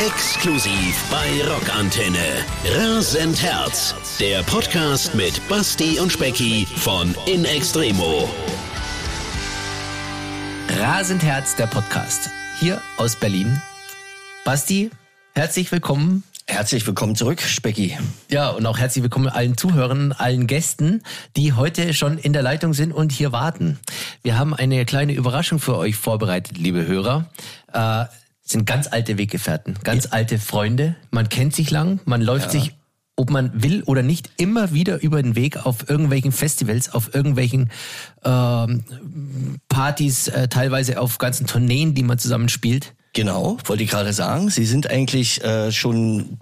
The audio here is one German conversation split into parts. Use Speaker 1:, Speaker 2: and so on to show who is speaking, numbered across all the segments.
Speaker 1: Exklusiv bei Rockantenne. Rasend Herz. Der Podcast mit Basti und Specki von In Extremo.
Speaker 2: Rasend Herz, der Podcast. Hier aus Berlin. Basti, herzlich willkommen.
Speaker 3: Herzlich willkommen zurück, Specki.
Speaker 2: Ja, und auch herzlich willkommen allen Zuhörern, allen Gästen, die heute schon in der Leitung sind und hier warten. Wir haben eine kleine Überraschung für euch vorbereitet, liebe Hörer. Äh, sind ganz alte Weggefährten, ganz ja. alte Freunde. Man kennt sich lang, man läuft ja. sich, ob man will oder nicht, immer wieder über den Weg auf irgendwelchen Festivals, auf irgendwelchen ähm, Partys, äh, teilweise auf ganzen Tourneen, die man zusammen spielt.
Speaker 3: Genau, wollte ich gerade sagen. Sie sind eigentlich äh, schon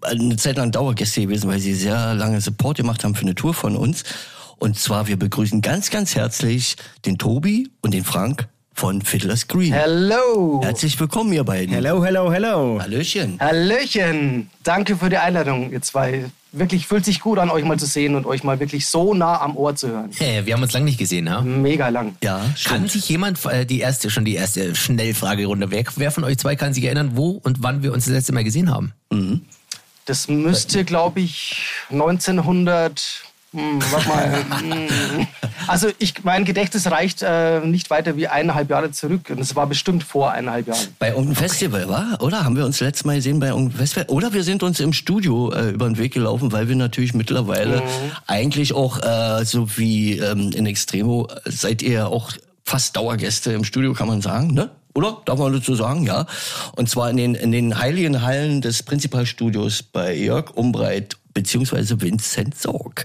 Speaker 3: eine Zeit lang Dauergäste gewesen, weil sie sehr lange Support gemacht haben für eine Tour von uns. Und zwar, wir begrüßen ganz, ganz herzlich den Tobi und den Frank von Fiddler's Green.
Speaker 4: Hello.
Speaker 3: Herzlich willkommen, ihr beiden.
Speaker 4: Hello, hello, hello.
Speaker 3: Hallöchen.
Speaker 4: Hallöchen. Danke für die Einladung, ihr zwei. Wirklich fühlt sich gut an, euch mal zu sehen und euch mal wirklich so nah am Ohr zu hören.
Speaker 2: Hey, wir haben uns lange nicht gesehen, ha?
Speaker 4: Mega lang.
Speaker 2: Ja, stimmt. Kann sich jemand, äh, die erste, schon die erste Schnellfragerunde, wer, wer von euch zwei kann sich erinnern, wo und wann wir uns das letzte Mal gesehen haben? Mhm.
Speaker 4: Das müsste, glaube ich, 1900 hm, warte mal. Hm. also ich, mein Gedächtnis reicht äh, nicht weiter wie eineinhalb Jahre zurück. Und es war bestimmt vor eineinhalb Jahren.
Speaker 3: Bei irgendeinem okay. Festival, war? Oder? Haben wir uns letztes Mal gesehen bei irgendeinem Festival? Oder wir sind uns im Studio äh, über den Weg gelaufen, weil wir natürlich mittlerweile mhm. eigentlich auch, äh, so wie ähm, in Extremo, seid ihr auch fast Dauergäste im Studio, kann man sagen, ne? Oder? Darf man dazu sagen, ja. Und zwar in den, in den heiligen Hallen des Prinzipalstudios bei Jörg Umbreit beziehungsweise Vincent Sorg.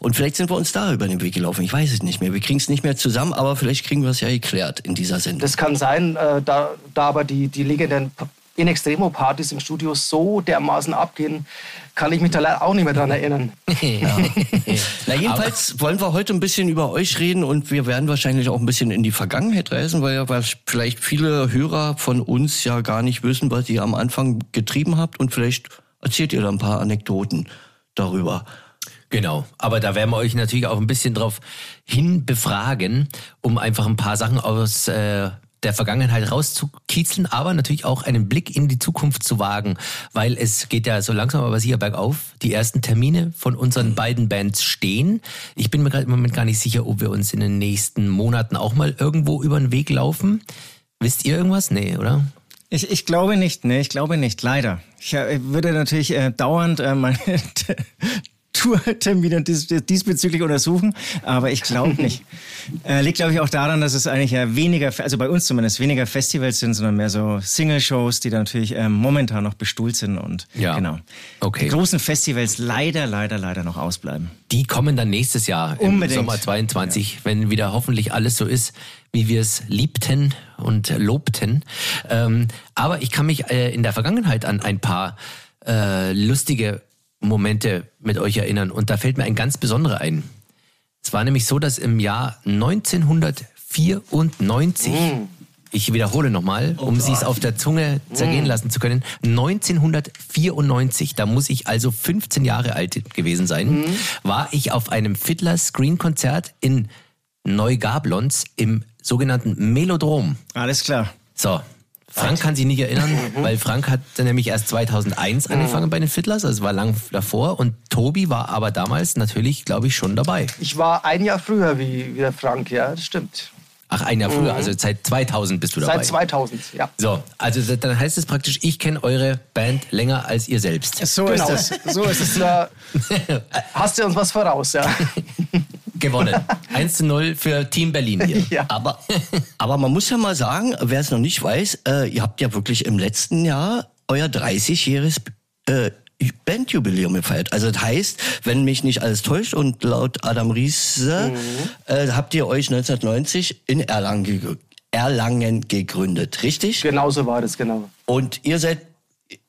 Speaker 3: Und vielleicht sind wir uns da über den Weg gelaufen. Ich weiß es nicht mehr. Wir kriegen es nicht mehr zusammen, aber vielleicht kriegen wir es ja geklärt in dieser Sendung.
Speaker 4: Das kann sein, äh, da, da aber die, die legendären in Extremo-Partys im Studio so dermaßen abgehen, kann ich mich da leider auch nicht mehr dran erinnern.
Speaker 3: ja. Na, jedenfalls Aber wollen wir heute ein bisschen über euch reden und wir werden wahrscheinlich auch ein bisschen in die Vergangenheit reisen, weil ja vielleicht viele Hörer von uns ja gar nicht wissen, was ihr am Anfang getrieben habt und vielleicht erzählt ihr da ein paar Anekdoten darüber.
Speaker 2: Genau, aber da werden wir euch natürlich auch ein bisschen drauf hin befragen, um einfach ein paar Sachen aus äh, der Vergangenheit rauszukitzeln, aber natürlich auch einen Blick in die Zukunft zu wagen, weil es geht ja so langsam aber sicher bergauf. Die ersten Termine von unseren beiden Bands stehen. Ich bin mir gerade im Moment gar nicht sicher, ob wir uns in den nächsten Monaten auch mal irgendwo über den Weg laufen. Wisst ihr irgendwas? Nee, oder?
Speaker 5: Ich, ich glaube nicht, nee, ich glaube nicht, leider. Ich äh, würde natürlich äh, dauernd äh, meine Tourtermine dies, diesbezüglich untersuchen, aber ich glaube nicht. äh, liegt, glaube ich, auch daran, dass es eigentlich ja weniger, also bei uns zumindest, weniger Festivals sind, sondern mehr so Single-Shows, die da natürlich ähm, momentan noch bestuhlt sind und ja. genau. Okay. Die großen Festivals leider, leider, leider noch ausbleiben.
Speaker 2: Die kommen dann nächstes Jahr im Unbedingt. Sommer 22, ja. wenn wieder hoffentlich alles so ist, wie wir es liebten und lobten. Ähm, aber ich kann mich äh, in der Vergangenheit an ein paar äh, lustige Momente mit euch erinnern. Und da fällt mir ein ganz besonderer ein. Es war nämlich so, dass im Jahr 1994, mm. ich wiederhole nochmal, um oh, sie es auf der Zunge zergehen mm. lassen zu können, 1994, da muss ich also 15 Jahre alt gewesen sein, mm. war ich auf einem Fiddler Screen Konzert in Neugablons im sogenannten Melodrom.
Speaker 5: Alles klar.
Speaker 2: So, Frank kann sich nicht erinnern, mhm. weil Frank hat nämlich erst 2001 mhm. angefangen bei den Fiddlers, also war lang davor. Und Tobi war aber damals natürlich, glaube ich, schon dabei.
Speaker 4: Ich war ein Jahr früher wie, wie der Frank, ja, das stimmt.
Speaker 2: Ach, ein Jahr früher, mhm. also seit 2000 bist du dabei.
Speaker 4: Seit 2000, ja.
Speaker 2: So, also dann heißt es praktisch, ich kenne eure Band länger als ihr selbst.
Speaker 4: So genau. ist es. So ist es. hast du uns was voraus, ja.
Speaker 2: gewonnen. 1 zu 0 für Team Berlin hier.
Speaker 3: Ja. Aber, aber man muss ja mal sagen, wer es noch nicht weiß, äh, ihr habt ja wirklich im letzten Jahr euer 30-jähriges äh, Bandjubiläum gefeiert. Also das heißt, wenn mich nicht alles täuscht und laut Adam Riese mhm. äh, habt ihr euch 1990 in Erlangen, Erlangen gegründet, richtig?
Speaker 4: Genauso war das, genau.
Speaker 3: Und ihr seid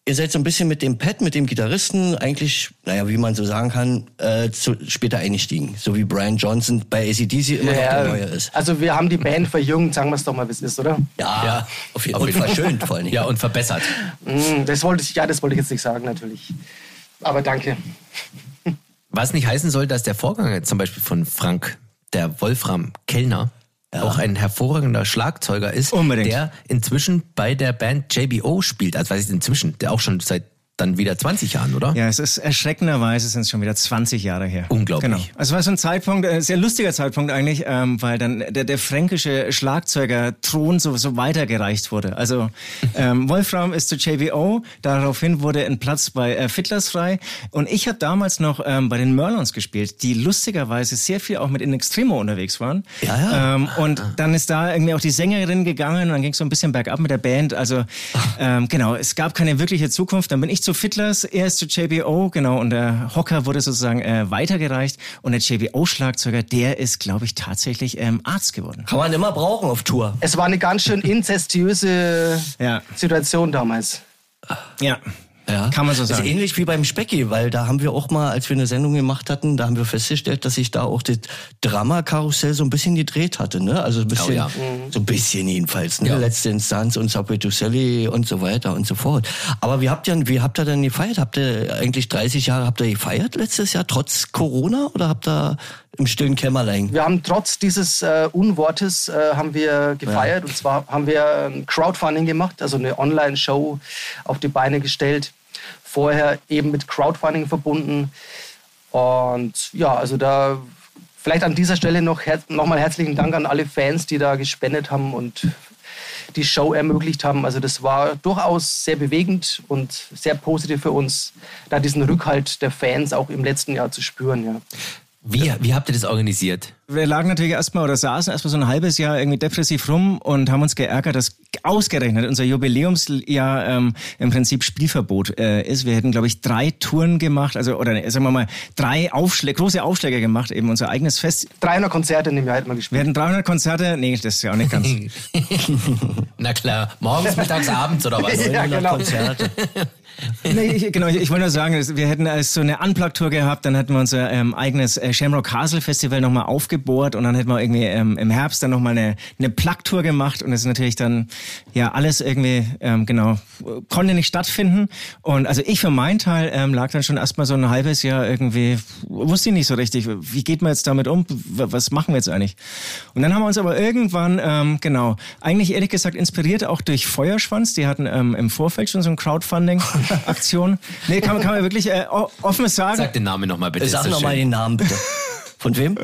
Speaker 3: ihr seid so ein bisschen mit dem Pet, mit dem Gitarristen eigentlich, naja, wie man so sagen kann, äh, zu, später eingestiegen. So wie Brian Johnson bei ACDC immer ja, noch der Neue ist.
Speaker 4: Also wir haben die Band verjüngt, sagen wir es doch mal, wie es ist, oder?
Speaker 3: Ja, ja auf jeden Fall. Und verschönt vor allem.
Speaker 2: Ja, und verbessert.
Speaker 4: Mm, das wollte ich, ja, das wollte ich jetzt nicht sagen, natürlich. Aber danke.
Speaker 2: Was nicht heißen soll, dass der Vorgänger zum Beispiel von Frank, der Wolfram Kellner, ja. auch ein hervorragender Schlagzeuger ist,
Speaker 5: Unbedingt.
Speaker 2: der inzwischen bei der Band JBO spielt. Also weiß ich inzwischen, der auch schon seit dann wieder 20 Jahren, oder?
Speaker 5: Ja, es ist erschreckenderweise sind es schon wieder 20 Jahre her.
Speaker 2: Unglaublich.
Speaker 5: Genau. Also es war so ein Zeitpunkt, ein äh, sehr lustiger Zeitpunkt eigentlich, ähm, weil dann der, der fränkische Schlagzeuger-Thron so, so weitergereicht wurde. Also ähm, Wolfram ist zu JBO, daraufhin wurde ein Platz bei äh, Fiddlers frei und ich habe damals noch ähm, bei den Merlons gespielt, die lustigerweise sehr viel auch mit In Extremo unterwegs waren.
Speaker 2: Ja, ja.
Speaker 5: Ähm, und dann ist da irgendwie auch die Sängerin gegangen und dann ging es so ein bisschen bergab mit der Band. Also ähm, genau, es gab keine wirkliche Zukunft. Dann bin ich zu Fiddlers, er ist zu JBO, genau, und der Hocker wurde sozusagen äh, weitergereicht und der JBO-Schlagzeuger, der ist, glaube ich, tatsächlich ähm, Arzt geworden.
Speaker 3: Kann man immer brauchen auf Tour.
Speaker 4: Es war eine ganz schön inzestiöse
Speaker 5: Ja.
Speaker 4: Situation damals.
Speaker 5: Ja.
Speaker 3: Ja.
Speaker 5: Kann man so
Speaker 3: Das
Speaker 5: sagen.
Speaker 3: ist ähnlich wie beim Specki, weil da haben wir auch mal, als wir eine Sendung gemacht hatten, da haben wir festgestellt, dass sich da auch das Drama-Karussell so ein bisschen gedreht hatte, ne? Also ein bisschen,
Speaker 2: Oh ja.
Speaker 3: so ein bisschen jedenfalls, ne?
Speaker 2: Ja.
Speaker 3: Letzte Instanz und Subway to Sally und so weiter und so fort. Aber wie habt ihr, wie habt ihr denn gefeiert? Habt ihr eigentlich 30 Jahre, habt ihr gefeiert letztes Jahr, trotz Corona, oder habt ihr im stillen Kämmerlein?
Speaker 4: Wir haben trotz dieses äh, Unwortes äh, haben wir gefeiert und zwar haben wir ein Crowdfunding gemacht, also eine Online-Show auf die Beine gestellt. Vorher eben mit Crowdfunding verbunden und ja, also da vielleicht an dieser Stelle noch her nochmal herzlichen Dank an alle Fans, die da gespendet haben und die Show ermöglicht haben. Also das war durchaus sehr bewegend und sehr positiv für uns, da diesen Rückhalt der Fans auch im letzten Jahr zu spüren. Ja.
Speaker 2: Wie, wie habt ihr das organisiert?
Speaker 5: Wir lagen natürlich erstmal oder saßen erstmal so ein halbes Jahr irgendwie depressiv rum und haben uns geärgert, dass ausgerechnet unser Jubiläumsjahr ähm, im Prinzip Spielverbot äh, ist. Wir hätten, glaube ich, drei Touren gemacht, also oder ne, sagen wir mal drei Aufschläge, große Aufschläge gemacht, eben unser eigenes Fest.
Speaker 4: 300 Konzerte in dem Jahr hätten wir
Speaker 5: Wir
Speaker 4: gespielt.
Speaker 5: hatten 300 Konzerte, nee, das ist ja auch nicht ganz.
Speaker 2: Na klar, morgens, mittags, abends oder was?
Speaker 4: Ja, genau.
Speaker 3: Konzerte.
Speaker 5: nee, ich, genau, ich, ich wollte nur sagen, wir hätten als so eine Unplugged-Tour gehabt, dann hätten wir unser ähm, eigenes äh, Shamrock Castle Festival nochmal aufgebohrt und dann hätten wir irgendwie ähm, im Herbst dann nochmal eine, eine Plug-Tour gemacht und das ist natürlich dann, ja, alles irgendwie, ähm, genau, konnte nicht stattfinden und also ich für meinen Teil ähm, lag dann schon erstmal so ein halbes Jahr irgendwie, wusste ich nicht so richtig, wie geht man jetzt damit um, was machen wir jetzt eigentlich? Und dann haben wir uns aber irgendwann, ähm, genau, eigentlich ehrlich gesagt inspiriert auch durch Feuerschwanz, die hatten ähm, im Vorfeld schon so ein Crowdfunding-Aktion. nee, kann, man- kann man wirklich äh, offen sagen.
Speaker 2: Sag den Namen nochmal bitte.
Speaker 3: Sag nochmal den Namen bitte. Von wem?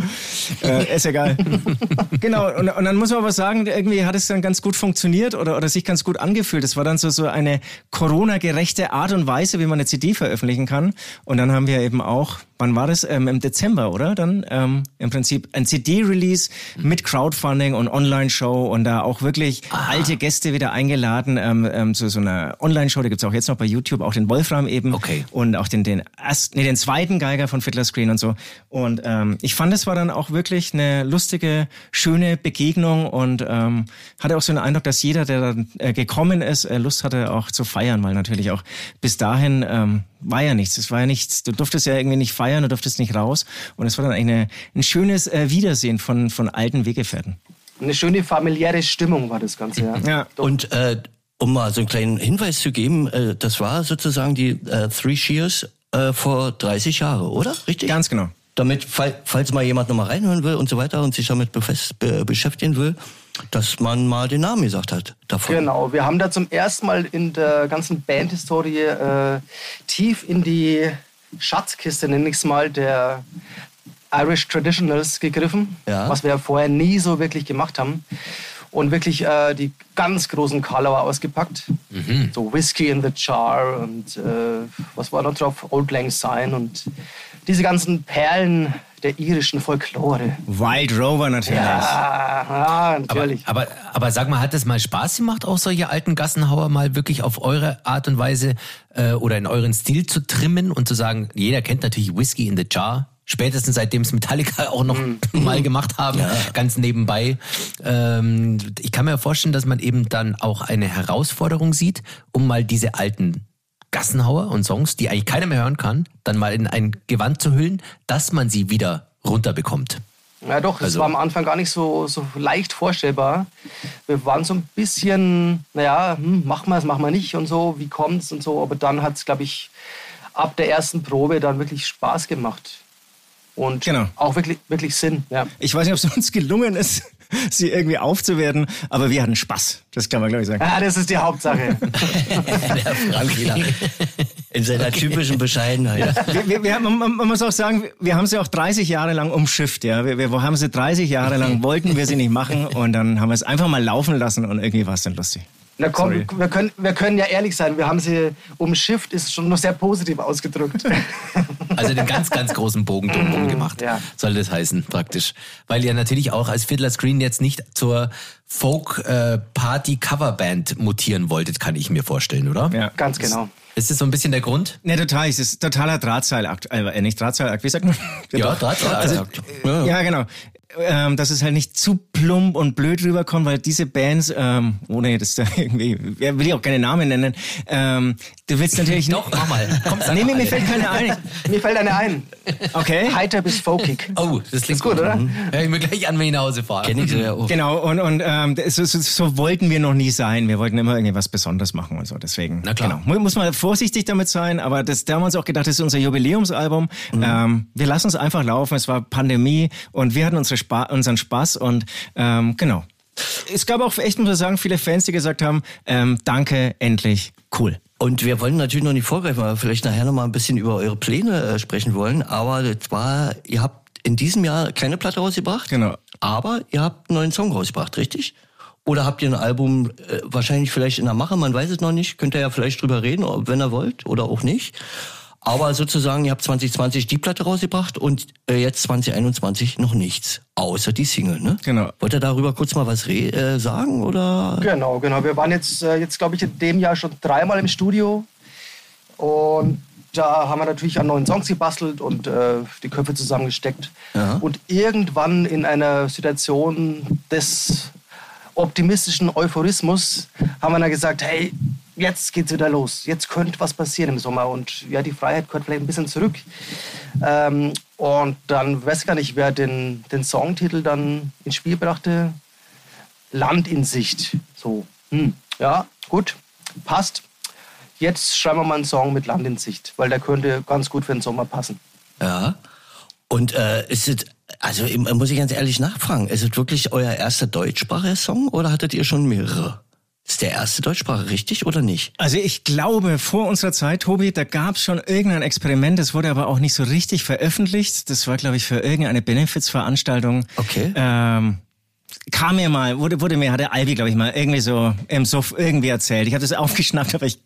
Speaker 5: Äh, ist egal. genau, und, und dann muss man aber sagen, irgendwie hat es dann ganz gut funktioniert oder, oder sich ganz gut angefühlt. Es war dann so, so eine Corona-gerechte Art und Weise, wie man eine CD veröffentlichen kann. Und dann haben wir eben auch, wann war das? Ähm, Im Dezember, oder? Dann ähm, im Prinzip ein CD-Release mit Crowdfunding und Online-Show und da auch wirklich alte Gäste wieder eingeladen ähm, ähm, zu so einer Online-Show. Die gibt's auch jetzt noch bei YouTube, auch den Wolfram eben.
Speaker 2: Okay.
Speaker 5: Und auch den, den ersten, nee, den zweiten Geiger von Fiddler Screen und so. Und ähm, ich fand, es war dann auch wirklich eine lustige, schöne Begegnung und ähm, hatte auch so den Eindruck, dass jeder, der dann äh, gekommen ist, äh, Lust hatte auch zu feiern, weil natürlich auch bis dahin war ja nichts. Es war ja nichts. Du durftest ja irgendwie nicht feiern, du durftest nicht raus. Und es war dann eigentlich eine, ein schönes äh, Wiedersehen von, von alten Weggefährten.
Speaker 4: Eine schöne familiäre Stimmung war das Ganze. Ja.
Speaker 5: Ja.
Speaker 3: Und äh, um mal so einen kleinen Hinweis zu geben, äh, das war sozusagen die äh, Three Shears äh, vor 30 Jahre, oder? Richtig?
Speaker 5: Ganz genau.
Speaker 3: Damit, fall, falls mal jemand nochmal reinhören will und so weiter und sich damit befest, be, beschäftigen will, dass man mal den Namen gesagt hat davon.
Speaker 4: Genau, wir haben da zum ersten Mal in der ganzen Bandhistorie äh, tief in die Schatzkiste, nenne ich es mal, der Irish Traditionals gegriffen,
Speaker 3: Ja.
Speaker 4: was wir vorher nie so wirklich gemacht haben. Und wirklich äh, die ganz großen Karlauer ausgepackt. So Whiskey in the Jar und äh, was war noch drauf? Old Lang Syne und diese ganzen Perlen der irischen Folklore.
Speaker 5: Wild Rover natürlich.
Speaker 4: Ah, ah,
Speaker 2: Aber,
Speaker 4: natürlich.
Speaker 2: aber, aber sag mal, hat es mal Spaß gemacht, auch solche alten Gassenhauer mal wirklich auf eure Art und Weise äh, oder in euren Stil zu trimmen und zu sagen, jeder kennt natürlich Whiskey in the Jar. Spätestens seitdem es Metallica auch noch mal gemacht haben, ganz nebenbei. Ähm, ich kann mir vorstellen, dass man eben dann auch eine Herausforderung sieht, um mal diese alten Gassenhauer und Songs, die eigentlich keiner mehr hören kann, dann mal in ein Gewand zu hüllen, dass man sie wieder runterbekommt.
Speaker 4: Ja doch, es
Speaker 2: Also-
Speaker 4: war am Anfang gar nicht so, so leicht vorstellbar. Wir waren so ein bisschen, naja, hm, machen wir es, machen wir nicht und so, wie kommt's und so. Aber dann hat es, glaube ich, ab der ersten Probe dann wirklich Spaß gemacht. Und
Speaker 5: Genau.
Speaker 4: auch wirklich, wirklich Sinn. Ja.
Speaker 5: Ich weiß nicht, ob es uns gelungen ist, sie irgendwie aufzuwerten, aber wir hatten Spaß. Das kann man, glaube ich, sagen.
Speaker 4: Ja, das ist die Hauptsache.
Speaker 3: Der Frank wieder. In seiner typischen Bescheidenheit.
Speaker 5: Wir, wir, wir, man, man muss auch sagen, wir haben sie auch 30 Jahre lang umschifft. Ja. Wir, wir haben sie 30 Jahre lang, wollten wir sie nicht machen und dann haben wir es einfach mal laufen lassen und irgendwie war es dann lustig.
Speaker 4: Na komm,
Speaker 5: Sorry.
Speaker 4: wir können, wir können ja ehrlich sein, wir haben sie umschifft, ist schon noch sehr positiv ausgedrückt.
Speaker 2: Also den ganz, ganz großen Bogen drumherum gemacht,
Speaker 4: Ja.
Speaker 2: soll das heißen, praktisch. Weil ihr natürlich auch als Fiddler Screen jetzt nicht zur Folk-Party-Coverband mutieren wolltet, kann ich mir vorstellen, oder?
Speaker 5: Ja.
Speaker 4: Ganz genau.
Speaker 2: Ist das so ein bisschen der Grund?
Speaker 5: Ne, total. Es ist totaler Drahtseilakt. Äh, nicht Drahtseilakt, wie sagt man?
Speaker 2: Ja. Drahtseilakt.
Speaker 5: Also, ja, genau. Ähm, dass es halt nicht zu plump und blöd rüberkommt, weil diese Bands, ähm, ohne das da irgendwie, ja, will ich auch keine Namen nennen, ähm, du willst natürlich
Speaker 2: Doch, mach mal. Komm, sag
Speaker 5: Nee,
Speaker 2: mal
Speaker 5: mir, fällt keine ein.
Speaker 4: Mir fällt eine ein.
Speaker 5: Okay.
Speaker 4: Heiter bis folkig.
Speaker 2: Oh, das klingt
Speaker 4: Ist gut, oder?
Speaker 2: Hör ich mir gleich an, wenn ich nach Hause fahre.
Speaker 3: Kenn ich so ja auch.
Speaker 5: Genau, und, und ähm, so, so, so wollten wir noch nie sein. Wir wollten immer irgendwie was Besonderes machen und so. Deswegen,
Speaker 2: Na klar.
Speaker 5: Genau. Mu- Muss man vorsichtig damit sein, aber das, da haben wir uns auch gedacht, das ist unser Jubiläumsalbum. Ähm, wir lassen es einfach laufen. Es war Pandemie und wir hatten unsere Spa unseren Spaß und ähm, genau. Es gab auch echt, muss ich sagen, viele Fans, die gesagt haben, ähm, danke, endlich, cool.
Speaker 3: Und wir wollen natürlich noch nicht vorgreifen, weil wir vielleicht nachher noch mal ein bisschen über eure Pläne äh, sprechen wollen. Aber das war, ihr habt in diesem Jahr keine Platte rausgebracht.
Speaker 5: Genau.
Speaker 3: Aber ihr habt einen neuen Song rausgebracht, richtig? Oder habt ihr ein Album äh, wahrscheinlich vielleicht in der Mache? Man weiß es noch nicht. Könnt ihr ja vielleicht drüber reden, wenn ihr wollt oder auch nicht. Aber sozusagen, ihr habt 2020 die Platte rausgebracht und äh, jetzt 2021 noch nichts. Außer die Single, ne?
Speaker 5: Genau.
Speaker 3: Wollt ihr darüber kurz mal was re äh, sagen? Oder?
Speaker 4: Genau, genau. Wir waren jetzt, äh, jetzt glaube ich, in dem Jahr schon dreimal im Studio. Und da haben wir natürlich an neuen Songs gebastelt und äh, die Köpfe zusammengesteckt.
Speaker 3: Ja.
Speaker 4: Und irgendwann in einer Situation des optimistischen Euphorismus haben wir dann gesagt, hey, jetzt geht's wieder los. Jetzt könnte was passieren im Sommer. Und ja, die Freiheit gehört vielleicht ein bisschen zurück. Ähm, und dann weiß gar nicht, wer den, den Songtitel dann ins Spiel brachte. Land in Sicht. So, hm, ja, gut, passt. Jetzt schreiben wir mal einen Song mit Land in Sicht, weil der könnte ganz gut für den Sommer passen.
Speaker 3: Ja. Und äh, ist es, also muss ich ganz ehrlich nachfragen, ist es wirklich euer erster deutschsprachiger Song oder hattet ihr schon mehrere? Ist der erste Deutschsprache richtig oder nicht?
Speaker 5: Also ich glaube, vor unserer Zeit, Tobi, da gab es schon irgendein Experiment, das wurde aber auch nicht so richtig veröffentlicht. Das war, glaube ich, für irgendeine Benefits-Veranstaltung.
Speaker 3: Okay.
Speaker 5: Ähm, kam mir mal, wurde, wurde mir, hat der Albi, glaube ich, mal irgendwie so im Suff irgendwie erzählt. Ich habe das aufgeschnappt, aber ich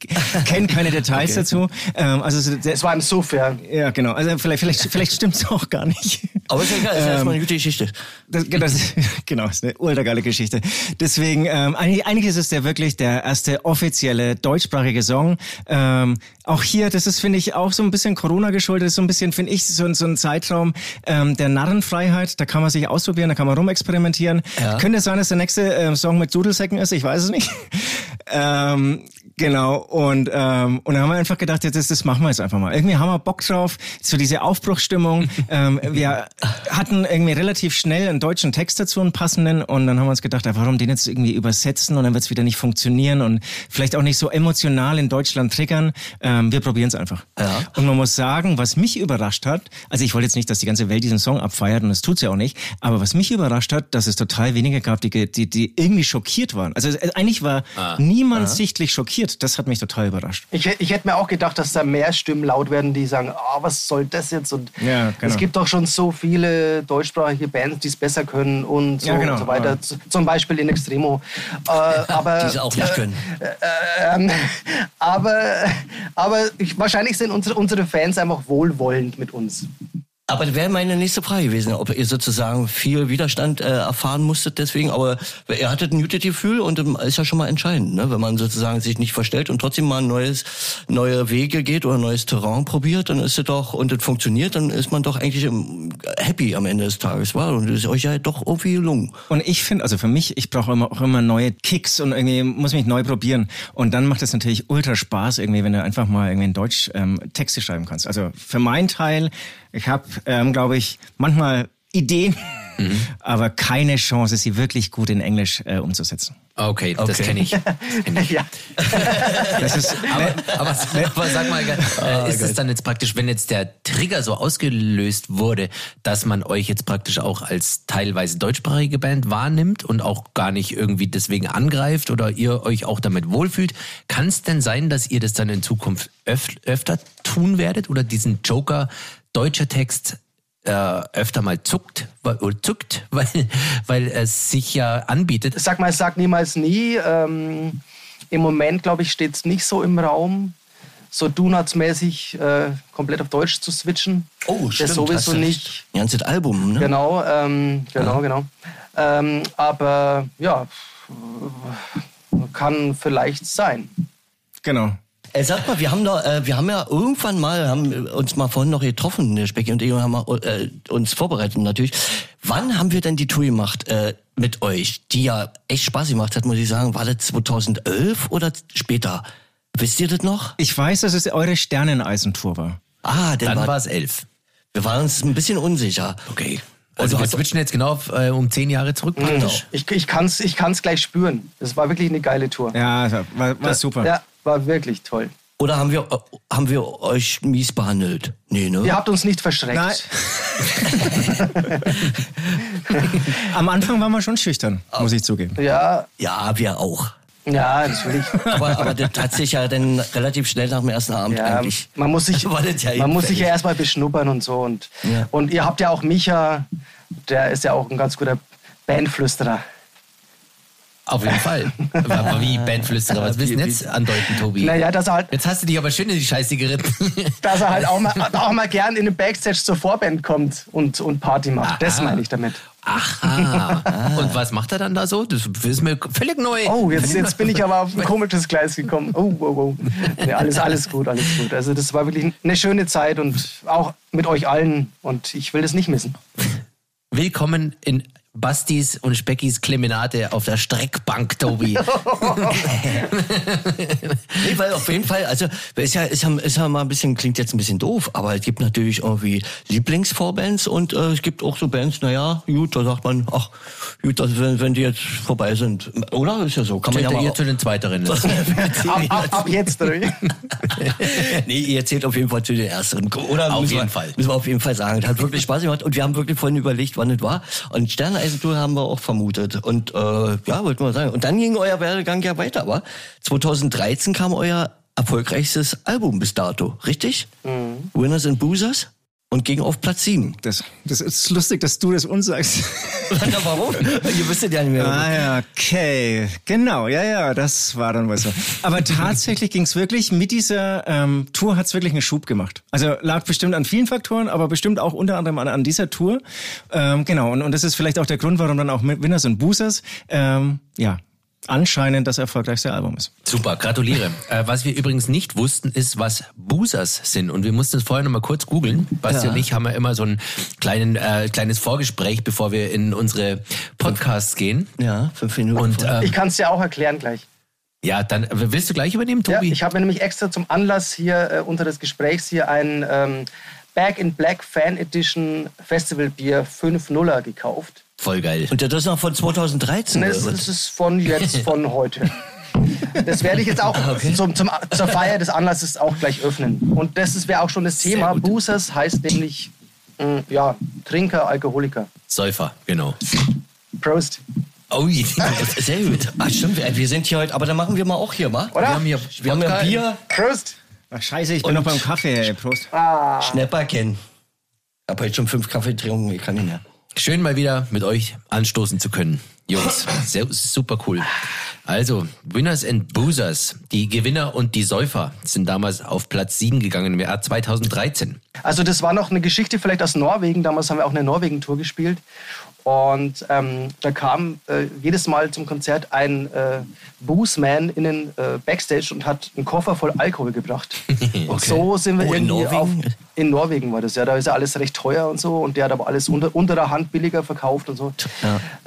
Speaker 5: kenne keine Details dazu. Ähm, also so der,
Speaker 4: Es war im Suff, ja.
Speaker 5: ja, genau. Also vielleicht, vielleicht, vielleicht stimmt's auch gar nicht.
Speaker 3: Aber ist ja egal, ist ja erstmal eine gute Geschichte.
Speaker 5: Das, das, genau, ist eine ultra geile Geschichte. Deswegen, ähm, eigentlich, eigentlich ist es der wirklich der erste offizielle deutschsprachige Song. Ähm, auch hier, das ist, finde ich, auch so ein bisschen Corona geschuldet, ist so ein bisschen, finde ich, so, ein- so ein Zeitraum ähm, der Narrenfreiheit. Da kann man sich ausprobieren, da kann man rumexperimentieren.
Speaker 3: Ja.
Speaker 5: Könnte sein, dass der nächste ähm, Song mit Dudelsäcken ist, ich weiß es nicht. ähm, Genau, und, ähm, und dann haben wir einfach gedacht, jetzt, das, das machen wir jetzt einfach mal. Irgendwie haben wir Bock drauf, so diese Aufbruchsstimmung. ähm, wir hatten irgendwie relativ schnell einen deutschen Text dazu, einen passenden, und dann haben wir uns gedacht, ja, warum den jetzt irgendwie übersetzen und dann wird es wieder nicht funktionieren und vielleicht auch nicht so emotional in Deutschland triggern. Ähm, wir probieren es einfach.
Speaker 3: Ja.
Speaker 5: Und man muss sagen, was mich überrascht hat, also ich wollte jetzt nicht, dass die ganze Welt diesen Song abfeiert und das tut's ja auch nicht, aber was mich überrascht hat, dass es total wenige gab, die, die, die irgendwie schockiert waren. Also äh, eigentlich war niemand sichtlich schockiert. Das hat mich total überrascht.
Speaker 4: Ich, ich hätte mir auch gedacht, dass da mehr Stimmen laut werden, die sagen, ah, was soll das jetzt? Und
Speaker 5: Ja, genau.
Speaker 4: es gibt doch schon so viele deutschsprachige Bands, die es besser können und so,
Speaker 5: Ja, genau.
Speaker 4: und so weiter. Z- Zum Beispiel in Extremo. Äh, aber,
Speaker 3: Die es auch nicht können.
Speaker 4: ähm, aber aber ich, wahrscheinlich sind unsere, unsere Fans einfach wohlwollend mit uns.
Speaker 3: Aber das wäre meine nächste Frage gewesen, ob ihr sozusagen viel Widerstand äh, erfahren musstet deswegen, aber ihr hattet ein gutes Gefühl und ähm, ist ja schon mal entscheidend, ne? wenn man sozusagen sich nicht verstellt und trotzdem mal ein neues, neue Wege geht oder ein neues Terrain probiert, dann ist es doch, und es funktioniert, dann ist man doch eigentlich ähm, happy am Ende des Tages, war und es ist euch ja doch irgendwie gelungen.
Speaker 5: Und ich finde, also für mich, ich brauche immer, auch immer neue Kicks und irgendwie muss mich neu probieren. Und dann macht es natürlich ultra Spaß irgendwie, wenn du einfach mal irgendwie in Deutsch ähm, Texte schreiben kannst. Also für meinen Teil, ich habe, ähm, glaube ich, manchmal Ideen aber keine Chance, sie wirklich gut in Englisch äh, umzusetzen.
Speaker 2: Okay, das
Speaker 3: Okay.
Speaker 2: kenne ich. Kenn ich.
Speaker 4: Ja.
Speaker 5: Das ist,
Speaker 2: Aber, aber, aber sag mal, äh, ist es dann jetzt praktisch, wenn jetzt der Trigger so ausgelöst wurde, dass man euch jetzt praktisch auch als teilweise deutschsprachige Band wahrnimmt und auch gar nicht irgendwie deswegen angreift oder ihr euch auch damit wohlfühlt, kann es denn sein, dass ihr das dann in Zukunft öf öfter tun werdet oder diesen Joker deutscher Text äh, öfter mal zuckt, weil, oder zuckt, weil, weil es sich ja anbietet?
Speaker 4: Sag mal, sag niemals nie. Ähm, Im Moment, glaube ich, steht es nicht so im Raum, so Donuts-mäßig äh, komplett auf Deutsch zu switchen.
Speaker 3: Oh,
Speaker 4: Das
Speaker 3: stimmt.
Speaker 4: sowieso
Speaker 3: hast du
Speaker 4: nicht.
Speaker 3: Ein ganzes Album, ne?
Speaker 4: Genau, ähm, genau, genau. Ähm, aber ja, kann vielleicht sein.
Speaker 5: genau.
Speaker 3: Äh, sag mal, wir haben da, äh, wir haben ja irgendwann mal, haben uns mal vorhin noch getroffen, der Specki und ich, und haben mal, äh, uns vorbereitet natürlich. Wann haben wir denn die Tour gemacht äh, mit euch, die ja echt Spaß gemacht hat, muss ich sagen. War das 2011 oder später? Wisst ihr das noch?
Speaker 5: Ich weiß, dass es eure Sterneneisentour war.
Speaker 3: Ah, dann,
Speaker 2: Dann
Speaker 3: war,
Speaker 2: es elf.
Speaker 3: wir waren uns ein bisschen unsicher.
Speaker 2: Okay. Also wir
Speaker 3: hast-
Speaker 2: switchen jetzt genau auf, äh, um zehn Jahre zurück praktisch.
Speaker 4: Ich, ich kann es ich kann's gleich spüren. Das war wirklich eine geile Tour.
Speaker 5: Ja, war, war super.
Speaker 4: Ja, war wirklich toll.
Speaker 3: Oder haben wir, haben wir euch mies behandelt? Nee, ne?
Speaker 4: Ihr habt uns nicht verschreckt.
Speaker 5: Nein. Am Anfang waren wir schon schüchtern, muss ich zugeben.
Speaker 4: Ja,
Speaker 3: Ja, wir auch.
Speaker 4: ja, natürlich.
Speaker 3: Aber, aber das hat sich ja dann relativ schnell nach dem ersten Abend
Speaker 4: Ja,
Speaker 3: eigentlich.
Speaker 4: man muss sich,
Speaker 3: War das ja
Speaker 4: man muss sich ja erstmal beschnuppern und so. Und,
Speaker 3: Ja.
Speaker 4: und ihr habt ja auch Micha, der ist ja auch ein ganz guter Bandflüsterer.
Speaker 2: Auf jeden Fall. Wie Bandflüsterer. Was willst du jetzt andeuten, Tobi?
Speaker 4: Naja, dass er halt,
Speaker 2: Jetzt hast du dich aber schön in die Scheiße geritten.
Speaker 4: dass er halt auch mal, auch mal gern in den Backstage zur Vorband kommt und, und Party macht. Das
Speaker 2: Aha.
Speaker 4: meine ich damit.
Speaker 2: Aha. Und was macht er dann da so? Das ist mir völlig neu.
Speaker 4: Oh, jetzt, jetzt bin ich aber auf ein komisches Gleis gekommen. Oh, oh, oh. Nee, alles, alles gut, alles gut. Also das war wirklich eine schöne Zeit und auch mit euch allen. Und ich will das nicht missen.
Speaker 2: Willkommen in Bastis und Speckis Kleminate auf der Streckbank, Tobi.
Speaker 3: Nee, weil auf jeden Fall, also ist ja, ist ja, ist ja mal ein bisschen, klingt jetzt ein bisschen doof, aber es gibt natürlich irgendwie Lieblingsvorbands und äh, es gibt auch so Bands, naja, gut, da sagt man, ach, gut, also wenn, wenn die jetzt vorbei sind. Oder? Ist ja so, kann man ja mal.
Speaker 2: ihr zu den Zweiteren.
Speaker 4: Ab, ab, ab jetzt, oder
Speaker 3: nee, ihr zählt auf jeden Fall zu den ersteren. Oder
Speaker 2: Auf jeden
Speaker 3: wir,
Speaker 2: Fall.
Speaker 3: Müssen wir auf jeden Fall sagen. Es hat wirklich Spaß gemacht und wir haben wirklich vorhin überlegt, wann es war. Und Sterneisentour haben wir auch vermutet. Und äh, ja, wollte mal sagen. Und dann ging euer Werdegang ja weiter, aber 2013 kam euer erfolgreichstes Album bis dato, richtig?
Speaker 2: Mhm.
Speaker 3: Winners and Boozers und ging auf Platz 7.
Speaker 5: Das, das ist lustig, dass du das uns sagst.
Speaker 3: Na, warum? Ihr wüsstet ja nicht mehr.
Speaker 5: Ah ja, okay. Genau, ja, ja, das war dann wohl so. Aber tatsächlich ging's wirklich, mit dieser ähm, Tour hat's wirklich einen Schub gemacht. Also lag bestimmt an vielen Faktoren, aber bestimmt auch unter anderem an, an dieser Tour. Ähm, genau, und, und das ist vielleicht auch der Grund, warum dann auch mit Winners und Boosters, ähm, ja, anscheinend das erfolgreichste Album ist.
Speaker 2: Super, gratuliere. Äh, was wir übrigens nicht wussten, ist, was Boozers sind. Und wir mussten es vorher noch mal kurz googeln. Basti
Speaker 3: Ja.
Speaker 2: und ich haben ja immer so ein kleinen, äh, kleines Vorgespräch, bevor wir in unsere Podcasts gehen.
Speaker 3: Ja, fünf Minuten.
Speaker 2: Und ähm,
Speaker 4: Ich kann es dir auch erklären gleich.
Speaker 2: ja, dann willst du gleich übernehmen,
Speaker 4: Ja,
Speaker 2: Tobi?
Speaker 4: ich habe mir nämlich extra zum Anlass hier äh, unter des Gesprächs hier ein ähm, Back in Black Fan Edition Festival Bier 5.0er gekauft.
Speaker 2: Voll geil.
Speaker 3: und das ist noch von 2013.
Speaker 4: Das,
Speaker 3: oder was?
Speaker 4: das ist von jetzt, von heute. Das werde ich jetzt auch zum, zum, zur Feier des Anlasses auch gleich öffnen. Und das wäre auch schon das Thema.
Speaker 2: gut.
Speaker 4: Boozers heißt nämlich mh, ja, Trinker, Alkoholiker.
Speaker 2: Säufer, genau.
Speaker 4: Prost.
Speaker 2: Oh, je.
Speaker 3: Sehr gut. Ach, stimmt, wir sind hier heute, aber dann machen wir mal auch hier, wa?
Speaker 4: Oder?
Speaker 2: Wir haben hier,
Speaker 3: Wir haben ja
Speaker 2: Wodka.
Speaker 3: Bier,
Speaker 4: Prost.
Speaker 5: Ach scheiße, ich bin noch beim Kaffee, ey. Prost.
Speaker 3: Schnepper kennen. Ich habe heute schon fünf Kaffee getrunken, ich kann nicht mehr.
Speaker 2: Schön mal wieder mit euch anstoßen zu können. Jungs, sehr, super cool. Also, Winners and Boozers, die Gewinner und die Säufer sind damals auf Platz 7 gegangen im Jahr 2013.
Speaker 4: Also das war noch eine Geschichte vielleicht aus Norwegen. Damals haben wir auch eine Norwegen-Tour gespielt. Und ähm, da kam äh, jedes Mal zum Konzert ein äh, Boozeman in den äh, Backstage und hat einen Koffer voll Alkohol gebracht. Und so sind wir
Speaker 3: Oh, in
Speaker 4: irgendwie auf...
Speaker 3: Norwegen?
Speaker 4: In Norwegen war das, ja. Da ist ja alles recht teuer und so. Und der hat aber alles unter, unter der Hand billiger verkauft und so.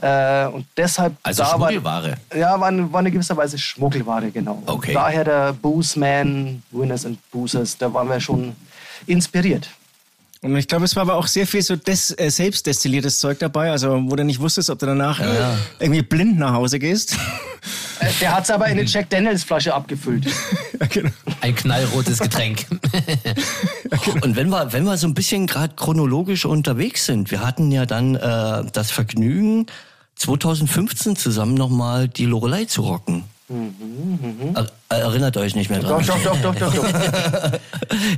Speaker 4: Äh, und deshalb...
Speaker 2: Also
Speaker 4: da war-
Speaker 2: Schmuggelware.
Speaker 4: ja, war, eine- war eine gewisser Weise Schmuggelware, genau.
Speaker 2: Okay.
Speaker 4: Daher der Boozeman, Winners and Boozers, da waren wir schon inspiriert.
Speaker 5: Und ich glaube, es war aber auch sehr viel so des, äh, selbstdestilliertes Zeug dabei, also wo du nicht wusstest, ob du danach ja. irgendwie blind nach Hause gehst.
Speaker 4: Äh, der hat es aber in eine Jack Daniels Flasche abgefüllt.
Speaker 2: ja, genau. Ein knallrotes Getränk.
Speaker 3: Und wenn wir, wenn wir so ein bisschen gerade chronologisch unterwegs sind, wir hatten ja dann äh, das Vergnügen, 2015 zusammen nochmal die Lorelei zu rocken. Mhm, mh. Erinnert euch nicht mehr dran.
Speaker 4: Doch, doch, doch, doch, doch.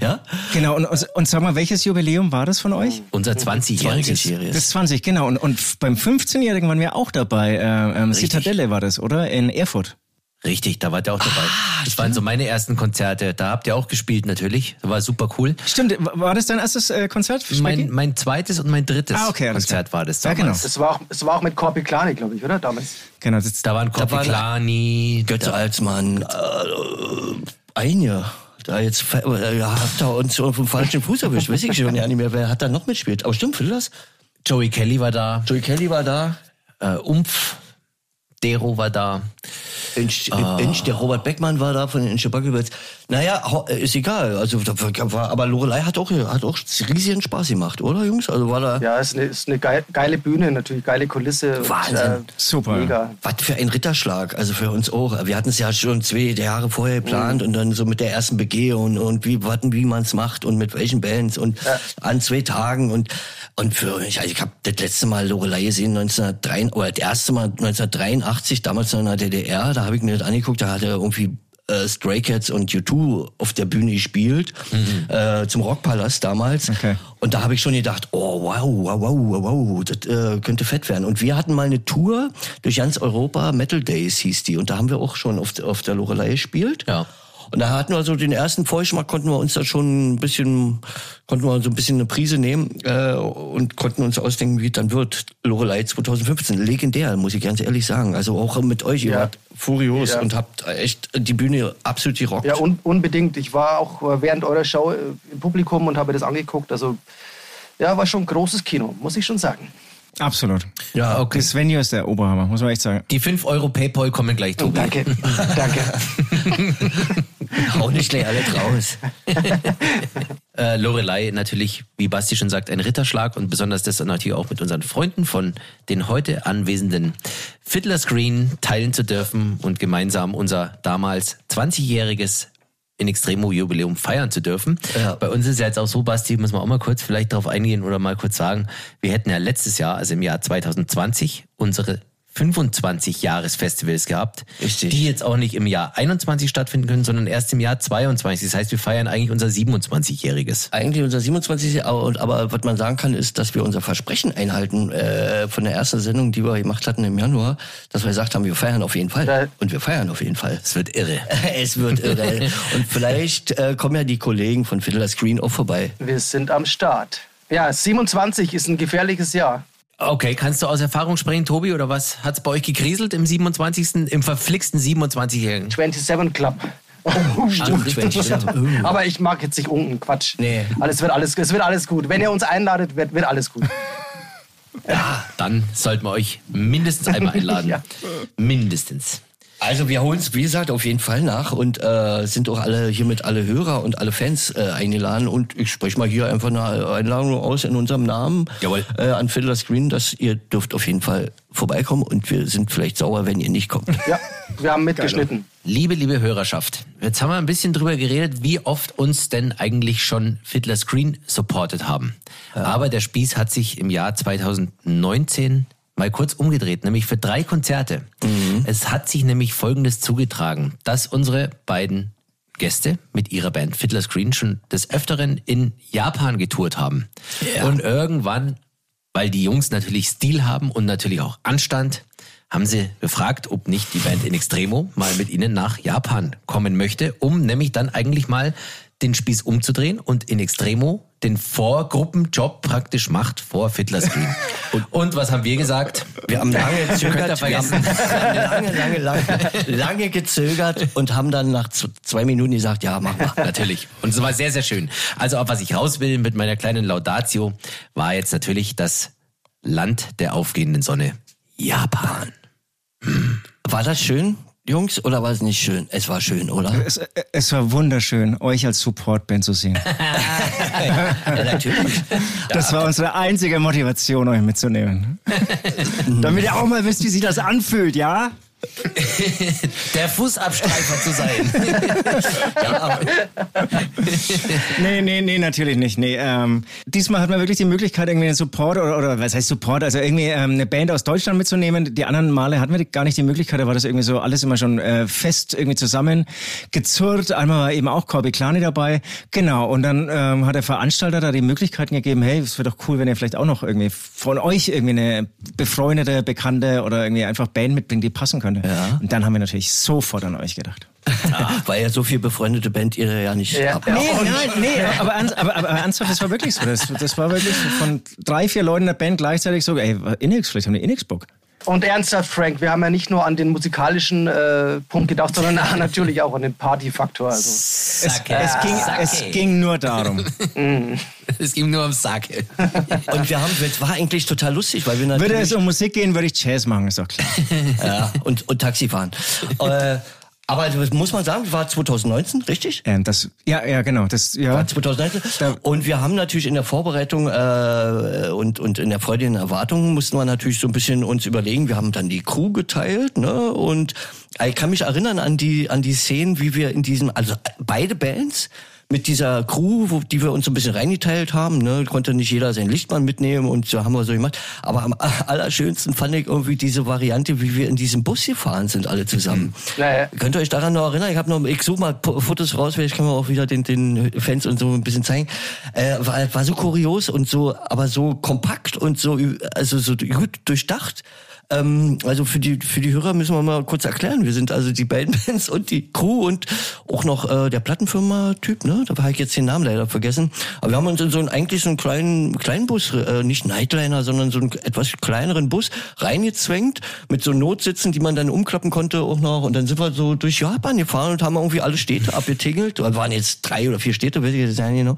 Speaker 5: ja? Genau, und, und sag mal, welches Jubiläum war das von euch?
Speaker 2: Unser 20-jähriges. 20
Speaker 5: das 20, genau. Und, und beim 15-Jährigen waren wir auch dabei. Äh, ähm, Citadelle war das, oder? In Erfurt.
Speaker 2: Richtig, da wart ihr auch dabei. Ah, das waren so meine ersten Konzerte. Da habt ihr auch gespielt natürlich. Das war super cool.
Speaker 5: Stimmt, war das dein erstes äh, Konzert?
Speaker 2: Mein, mein zweites und mein drittes
Speaker 5: ah, okay,
Speaker 2: Konzert war das
Speaker 4: damals. Ja, genau. Es war auch, es war auch mit Corpi Klani, glaube ich, oder? Damals.
Speaker 2: Genau, das, da waren Corpi Klani.
Speaker 3: Götze Alsmann, äh, Einje. Da jetzt äh, hat er uns vom falschen Fuß erwischt. Weiß ich schon ja nicht mehr, wer hat da noch mitgespielt. Aber stimmt, das?
Speaker 2: Joey Kelly war da.
Speaker 3: Joey Kelly war da.
Speaker 2: Äh, Umf, Dero war da.
Speaker 3: Inch, ah. Inch, der Robert Beckmann war da von den Inch Buckelwitz. Naja, ist egal. Also, aber Lorelei hat auch, hat auch riesigen Spaß gemacht, oder Jungs? Also war da.
Speaker 4: Ja, ist eine, ist eine geile Bühne, natürlich geile Kulisse.
Speaker 3: Wahnsinn. Und, äh,
Speaker 5: Super. Mega.
Speaker 3: Was für ein Ritterschlag, also für uns auch. Wir hatten es ja schon zwei Jahre vorher geplant mhm. und dann so mit der ersten Begehung und, und wie, wie man es macht und mit welchen Bands und ja. an zwei Tagen und und für mich, also ich habe das letzte Mal Lorelei gesehen 1983, oder das erste Mal 1983, damals in der DDR, da habe ich mir das angeguckt, da hat er irgendwie äh, Stray Cats und U2 auf der Bühne gespielt, mhm. äh, zum Rockpalast damals. Okay. Und da habe ich schon gedacht, oh wow, wow, wow, wow, das äh, könnte fett werden. Und wir hatten mal eine Tour durch ganz Europa, Metal Days hieß die. Und da haben wir auch schon auf, auf der Lorelei gespielt.
Speaker 2: Ja.
Speaker 3: Und da hatten wir so den ersten Vorgeschmack, konnten wir uns da schon ein bisschen, konnten wir so ein bisschen eine Prise nehmen äh, und konnten uns ausdenken, wie es dann wird. Lorelei 2015, legendär, muss ich ganz ehrlich sagen. Also auch mit euch, ihr ja. wart furios ja. und habt echt die Bühne absolut gerockt.
Speaker 4: Ja, un unbedingt. Ich war auch während eurer Show äh, im Publikum und habe das angeguckt. Also ja, war schon ein großes Kino, muss ich schon sagen.
Speaker 5: Absolut. Ja, okay. Das Venue ist der Oberhammer, muss man echt sagen.
Speaker 2: Die 5 Euro Paypal kommen gleich, Tobi.
Speaker 4: danke, danke.
Speaker 3: Hau nicht gleich alles raus.
Speaker 2: äh, Lorelei natürlich, wie Basti schon sagt, ein Ritterschlag und besonders das natürlich auch mit unseren Freunden von den heute anwesenden Fiddler Screen teilen zu dürfen und gemeinsam unser damals 20-jähriges in Extremo Jubiläum feiern zu dürfen. Ja. Bei uns ist ja jetzt auch so, Basti, muss man auch mal kurz vielleicht darauf eingehen oder mal kurz sagen, wir hätten ja letztes Jahr, also im Jahr 2020, unsere 25 Jahresfestivals gehabt, Richtig. die jetzt auch nicht im Jahr 21 stattfinden können, sondern erst im Jahr 22. Das heißt, wir feiern eigentlich unser 27-jähriges.
Speaker 3: Eigentlich unser 27. Aber, aber was man sagen kann, ist, dass wir unser Versprechen einhalten äh, von der ersten Sendung, die wir gemacht hatten im Januar, dass wir gesagt haben, wir feiern auf jeden Fall. Und wir feiern auf jeden Fall.
Speaker 2: Es wird irre.
Speaker 3: es wird irre. Und vielleicht äh, kommen ja die Kollegen von Fiddler Screen auch vorbei.
Speaker 4: Wir sind am Start. Ja, 27 ist ein gefährliches Jahr.
Speaker 2: Okay, kannst du aus Erfahrung sprechen, Tobi, oder was hat's bei euch gekriselt im 27., im verflixten 27-Jährigen?
Speaker 4: 27 Club. Oh, Aber ich mag jetzt nicht unten, Quatsch. Nee. Alles wird alles, es wird alles gut. Wenn ihr uns einladet, wird, wird alles gut.
Speaker 2: Ja, dann sollten wir euch mindestens einmal einladen. ja. Mindestens.
Speaker 3: Also wir holen es, wie gesagt, auf jeden Fall nach und äh, sind auch alle hiermit alle Hörer und alle Fans äh, eingeladen. Und ich spreche mal hier einfach eine Einladung aus in unserem Namen
Speaker 2: Jawohl.
Speaker 3: Äh, an Fiddler Screen, dass ihr dürft auf jeden Fall vorbeikommen und wir sind vielleicht sauer, wenn ihr nicht kommt.
Speaker 4: Ja, wir haben mitgeschnitten.
Speaker 2: Liebe, liebe Hörerschaft, jetzt haben wir ein bisschen drüber geredet, wie oft uns denn eigentlich schon Fiddler Screen supportet haben. Ja. Aber der Spieß hat sich im Jahr 2019 mal kurz umgedreht, nämlich für drei Konzerte. Mhm. Es hat sich nämlich Folgendes zugetragen, dass unsere beiden Gäste mit ihrer Band Fiddler Screen schon des Öfteren in Japan getourt haben. Ja. Und irgendwann, weil die Jungs natürlich Stil haben und natürlich auch Anstand, haben sie gefragt, ob nicht die Band in Extremo mal mit ihnen nach Japan kommen möchte, um nämlich dann eigentlich mal den Spieß umzudrehen und in Extremo den Vorgruppenjob praktisch macht vor Fiddler Screen. Und, und, was haben wir gesagt?
Speaker 3: Wir haben lange gezögert, wir haben lange, lange, lange, lange gezögert und haben dann nach zwei Minuten gesagt, ja, machen wir.
Speaker 2: Natürlich. Und es war sehr, sehr schön. Also auf was ich raus will mit meiner kleinen Laudatio, war jetzt natürlich das Land der aufgehenden Sonne. Japan.
Speaker 3: Hm. War das schön? Jungs, oder war es nicht schön? Es war schön, oder?
Speaker 5: Es, es war wunderschön, euch als Supportband zu sehen.
Speaker 3: ja, natürlich.
Speaker 5: Das war unsere einzige Motivation, euch mitzunehmen. Damit ihr auch mal wisst, wie sich das anfühlt, ja?
Speaker 2: Der Fußabstreifer zu sein.
Speaker 5: ja, nee, nee, nee, natürlich nicht. Nee, ähm, diesmal hat man wirklich die Möglichkeit, irgendwie einen Support oder, oder was heißt Support, also irgendwie ähm, eine Band aus Deutschland mitzunehmen. Die anderen Male hatten wir gar nicht die Möglichkeit, da war das irgendwie so alles immer schon äh, fest irgendwie zusammengezurrt. Einmal war eben auch Corby Klani dabei. Genau, und dann ähm, hat der Veranstalter da die Möglichkeiten gegeben, hey, es wäre doch cool, wenn ihr vielleicht auch noch irgendwie von euch irgendwie eine befreundete, bekannte oder irgendwie einfach Band mitbringt, die passen könnte. Ja. Und dann haben wir natürlich sofort an euch gedacht.
Speaker 3: Ah, weil ja so viel befreundete Band ihr ja nicht
Speaker 5: ja.
Speaker 3: habt.
Speaker 5: Nee, nein, nee, aber, aber, aber, aber ernsthaft, das war wirklich so. Das, das war wirklich von drei, vier Leuten der Band gleichzeitig so, ey, Inix, vielleicht haben wir Inix Bock.
Speaker 4: Und ernsthaft, Frank, wir haben ja nicht nur an den musikalischen äh, Punkt gedacht, sondern natürlich auch an den Partyfaktor. Also.
Speaker 5: Es, es, ging, es ging nur darum.
Speaker 2: es ging nur um Sake.
Speaker 3: Und wir haben, es war eigentlich total lustig, weil wir natürlich...
Speaker 5: Würde es um Musik gehen, würde ich Jazz machen, ist doch klar.
Speaker 3: ja, und, und Taxi fahren. äh, aber das muss man sagen, war 2019, richtig?
Speaker 5: Ähm, das, ja, ja, genau. Das ja.
Speaker 3: war 2019. Und wir haben natürlich in der Vorbereitung äh, und, und in der freudigen Erwartung mussten wir natürlich so ein bisschen uns überlegen. Wir haben dann die Crew geteilt, ne? Und ich kann mich erinnern an die an die Szenen, wie wir in diesem, also beide Bands mit dieser Crew, wo, die wir uns so ein bisschen reingeteilt haben, ne, konnte nicht jeder sein Lichtmann mitnehmen und so haben wir so gemacht. Aber am allerschönsten fand ich irgendwie diese Variante, wie wir in diesem Bus gefahren sind, alle zusammen. Naja. Mhm. Könnt ihr euch daran noch erinnern? Ich habe noch, ich suche mal Fotos raus, vielleicht kann man auch wieder den, den Fans und so ein bisschen zeigen. Äh, war, war so kurios und so, aber so kompakt und so, also so gut durchdacht. Ähm, also für die, für die Hörer müssen wir mal kurz erklären. Wir sind also die beiden Bands und die Crew und auch noch äh, der Plattenfirma-Typ, ne? Da habe ich jetzt den Namen leider vergessen. Aber wir haben uns in so einen, eigentlich so einen kleinen, kleinen Bus, äh, nicht Nightliner, sondern so einen etwas kleineren Bus reingezwängt mit so Notsitzen, die man dann umklappen konnte auch noch. Und dann sind wir so durch Japan gefahren und haben irgendwie alle Städte abgetingelt. Da waren jetzt drei oder vier Städte, weiß ich jetzt nicht genau.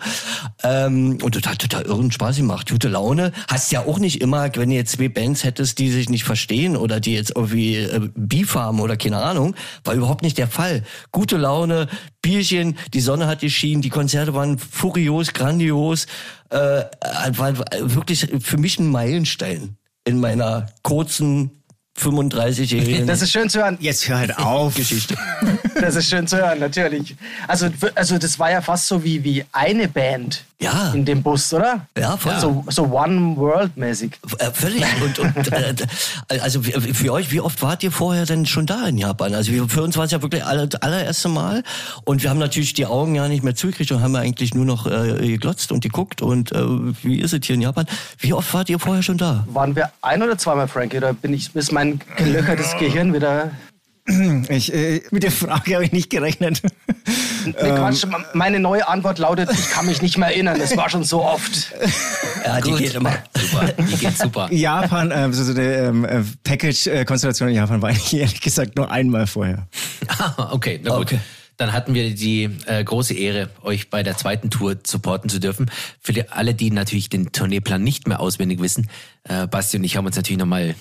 Speaker 3: Ähm, und das hat total irren Spaß gemacht. Gute Laune. Hast ja auch nicht immer, wenn du jetzt zwei Bands hättest, die sich nicht verstehen oder die jetzt irgendwie äh, Beef haben oder keine Ahnung, war überhaupt nicht der Fall. Gute Laune, Bierchen, die Sonne hat geschienen, die Konzerte waren furios, grandios, äh, war wirklich für mich ein Meilenstein in meiner kurzen 35-jährigen.
Speaker 4: Das ist schön zu hören.
Speaker 5: Jetzt hör halt auf.
Speaker 3: Geschichte.
Speaker 4: Das ist schön zu hören, natürlich. Also, also das war ja fast so wie, wie eine Band
Speaker 3: ja.
Speaker 4: in dem Bus, oder?
Speaker 3: Ja, voll.
Speaker 4: So, so One World-mäßig.
Speaker 3: Äh, völlig. Und, und äh, also für euch, wie oft wart ihr vorher denn schon da in Japan? Also für uns war es ja wirklich das allererste Mal. Und wir haben natürlich die Augen ja nicht mehr zugekriegt und haben eigentlich nur noch äh, geglotzt und geguckt. Und äh, wie ist es hier in Japan? Wie oft wart ihr vorher schon da?
Speaker 4: Waren wir ein oder zweimal, Frankie? Oder bin ich, ist mein gelöchertes Gehirn wieder
Speaker 5: ich, äh, mit der Frage habe ich nicht gerechnet.
Speaker 4: Nee, Quatsch, ähm, meine neue Antwort lautet, ich kann mich nicht mehr erinnern, das war schon so oft.
Speaker 3: Ja, die Gut. geht immer super.
Speaker 2: Die geht super.
Speaker 5: Japan, äh, so eine ähm, äh, Package-Konstellation in Japan war ich ehrlich gesagt nur einmal vorher.
Speaker 2: Ah, okay, na gut. Okay. Dann hatten wir die äh, große Ehre, euch bei der zweiten Tour supporten zu dürfen. Für die, alle, die natürlich den Tourneeplan nicht mehr auswendig wissen, äh, Basti und ich haben uns natürlich nochmal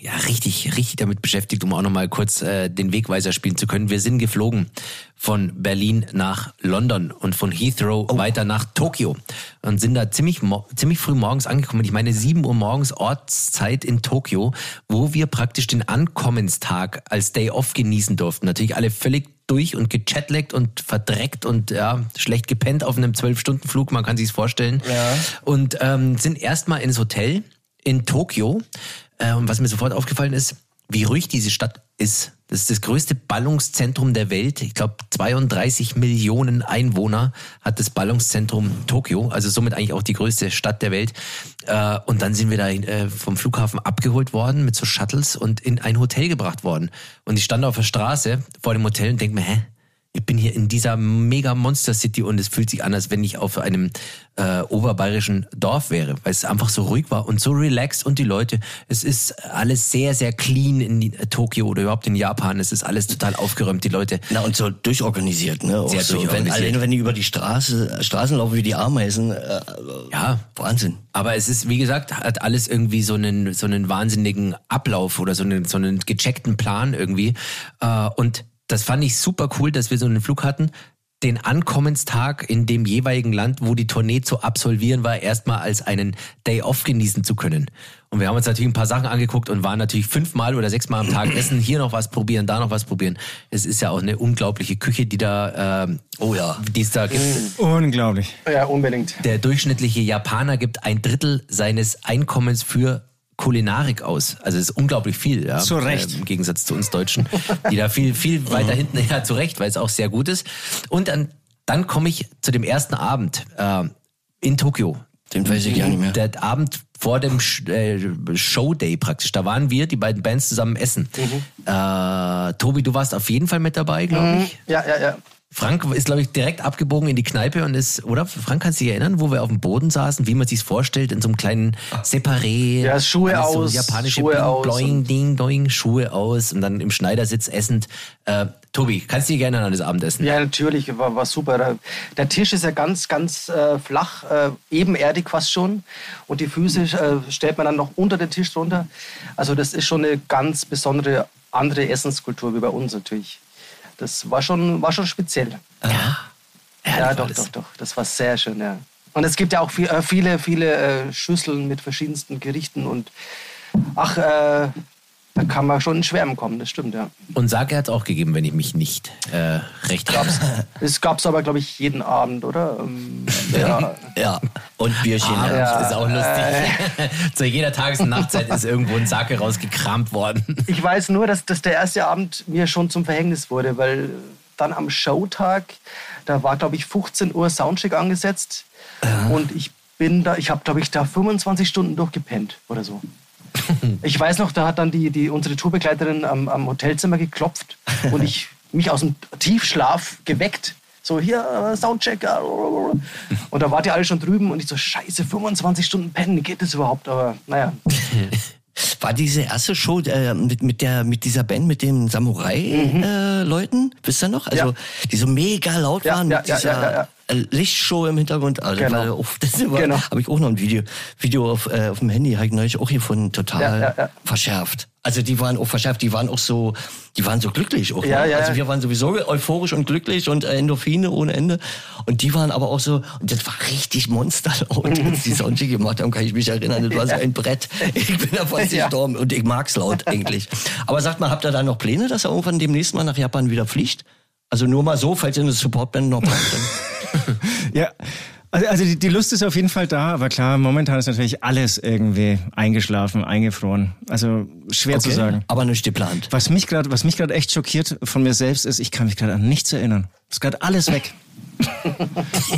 Speaker 2: ja, richtig, richtig damit beschäftigt, um auch nochmal kurz äh, den Wegweiser spielen zu können. Wir sind geflogen von Berlin nach London und von Heathrow oh. weiter nach Tokio und sind da ziemlich, ziemlich früh morgens angekommen. Ich meine, 7 Uhr morgens Ortszeit in Tokio, wo wir praktisch den Ankommenstag als Day Off genießen durften. Natürlich alle völlig durch und gechatlaggt und verdreckt und ja, schlecht gepennt auf einem zwölf Stunden Flug, man kann sich's vorstellen. Ja. Und ähm, sind erstmal ins Hotel in Tokio und was mir sofort aufgefallen ist, wie ruhig diese Stadt ist. Das ist das größte Ballungszentrum der Welt. Ich glaube, 32 Millionen Einwohner hat das Ballungszentrum Tokio, also somit eigentlich auch die größte Stadt der Welt. Äh, und dann sind wir da äh, vom Flughafen abgeholt worden mit so Shuttles und in ein Hotel gebracht worden. Und ich stand auf der Straße vor dem Hotel und denke mir, hä? Ich bin hier in dieser mega Monster City und es fühlt sich an, als wenn ich auf einem äh, oberbayerischen Dorf wäre, weil es einfach so ruhig war und so relaxed und die Leute, es ist alles sehr, sehr clean in äh, Tokio oder überhaupt in Japan. Es ist alles total aufgeräumt, die Leute.
Speaker 3: Na und so durchorganisiert, ne? Auch
Speaker 2: Sehr
Speaker 3: so,
Speaker 2: durchorganisiert.
Speaker 3: Wenn, wenn die über die Straße, Straßen laufen wie die Ameisen, äh,
Speaker 2: Ja,
Speaker 3: Wahnsinn.
Speaker 2: Aber es ist, wie gesagt, hat alles irgendwie so einen, so einen wahnsinnigen Ablauf oder so einen, so einen gecheckten Plan irgendwie. Äh, Und das fand ich super cool, dass wir so einen Flug hatten. Den Ankommenstag in dem jeweiligen Land, wo die Tournee zu absolvieren war, erstmal als einen Day off genießen zu können. Und wir haben uns natürlich ein paar Sachen angeguckt und waren natürlich fünfmal oder sechsmal am Tag essen, hier noch was probieren, da noch was probieren. Es ist ja auch eine unglaubliche Küche, die da, ähm, oh ja, die es da gibt.
Speaker 5: Unglaublich.
Speaker 4: Ja, unbedingt.
Speaker 2: Der durchschnittliche Japaner gibt ein Drittel seines Einkommens für Kulinarik aus. Also es ist unglaublich viel, ja.
Speaker 5: Zu Recht.
Speaker 2: Äh, Im Gegensatz zu uns Deutschen, die da viel, viel weiter hinten, ja, zu Recht, weil es auch sehr gut ist. Und dann, dann komme ich zu dem ersten Abend äh, in Tokio.
Speaker 3: Den weiß ich gar nicht mehr.
Speaker 2: Der Abend vor dem Sh äh, Showday praktisch. Da waren wir, die beiden Bands, zusammen essen. Äh, Tobi, du warst auf jeden Fall mit dabei, glaube ich.
Speaker 4: Ja, ja, ja.
Speaker 2: Frank ist, glaube ich, direkt abgebogen in die Kneipe und ist, oder? Frank, kannst du dich erinnern, wo wir auf dem Boden saßen, wie man sich's vorstellt, in so einem kleinen Separé.
Speaker 4: Ja, Schuhe aus,
Speaker 2: So japanische
Speaker 4: Schuhe
Speaker 2: Bing,
Speaker 4: aus
Speaker 2: Bloing, Ding, Doing, Schuhe aus und dann im Schneidersitz essend. Äh, Tobi, kannst du dich erinnern an das Abendessen?
Speaker 4: Ja, natürlich, war, war super. Der- Tisch ist ja ganz, ganz äh, flach, äh, ebenerdig fast schon. Und die Füße äh, stellt man dann noch unter den Tisch drunter. Also das ist schon eine ganz besondere andere Essenskultur wie bei uns natürlich. Das war schon, war schon speziell.
Speaker 2: Ja.
Speaker 4: Ja, doch, doch, doch. Das war sehr schön, ja. Und es gibt ja auch viel, äh, viele, viele äh, Schüsseln mit verschiedensten Gerichten und ach, äh, da kann man schon in Schwärmen kommen, das stimmt, ja.
Speaker 2: Und Sake hat es auch gegeben, wenn ich mich nicht äh, recht habe.
Speaker 4: Es gab es aber, glaube ich, jeden Abend, oder? Ähm, ja.
Speaker 3: Ja. Und Bierchen.
Speaker 2: Ah,
Speaker 3: ja.
Speaker 2: Ist auch lustig. Zu jeder Tages- und Nachtzeit ist irgendwo ein Sake rausgekramt worden.
Speaker 4: Ich weiß nur, dass, dass der erste Abend mir schon zum Verhängnis wurde, weil dann am Showtag, da war, glaube ich, 15 Uhr Soundcheck angesetzt. Und ich bin da, ich habe, glaube ich, da 25 Stunden durchgepennt oder so. Ich weiß noch, da hat dann die, die, unsere Tourbegleiterin am, am Hotelzimmer geklopft und ich mich aus dem Tiefschlaf geweckt. So, hier, äh, Soundcheck. äh, Und da wart ihr alle schon drüben und ich so, scheiße, 25 Stunden pennen, wie geht das überhaupt? Aber naja,
Speaker 3: War diese erste Show äh, mit, mit, der, mit dieser Band, mit den Samurai-Leuten, wisst ihr noch? Also,
Speaker 4: Ja.
Speaker 3: die so mega laut waren
Speaker 4: ja,
Speaker 3: mit
Speaker 4: ja,
Speaker 3: dieser äh, Lichtshow im Hintergrund. Also,
Speaker 4: Genau.
Speaker 3: auf, das
Speaker 4: Genau.
Speaker 3: habe ich auch noch ein Video, Video auf, äh, auf dem Handy, habe ich neulich auch gefunden, total
Speaker 4: Ja, ja, ja.
Speaker 3: verschärft. Also die waren auch verschärft, die waren auch so, die waren so glücklich auch.
Speaker 4: Ja,
Speaker 3: ne?
Speaker 4: ja,
Speaker 3: also wir waren sowieso euphorisch und glücklich und äh, Endorphine ohne Ende. Und die waren aber auch so, und das war richtig monsterlaut, als die Soundcheck gemacht haben, kann ich mich erinnern. Das war so ein Brett. Ich bin da fast
Speaker 4: Ja.
Speaker 3: gestorben und ich mag's laut eigentlich. Aber sagt mal, habt ihr da noch Pläne, dass er irgendwann demnächst mal nach Japan wieder fliegt? Also nur mal so, falls ihr eine Supportband noch braucht.
Speaker 5: Ja, also, also die, die Lust ist auf jeden Fall da, aber klar, momentan ist natürlich alles irgendwie eingeschlafen, eingefroren. Also schwer zu
Speaker 3: Okay,
Speaker 5: sagen.
Speaker 3: Aber nicht geplant.
Speaker 5: Was mich gerade, was mich gerade echt schockiert von mir selbst ist, ich kann mich gerade an nichts erinnern. Ist gerade alles weg.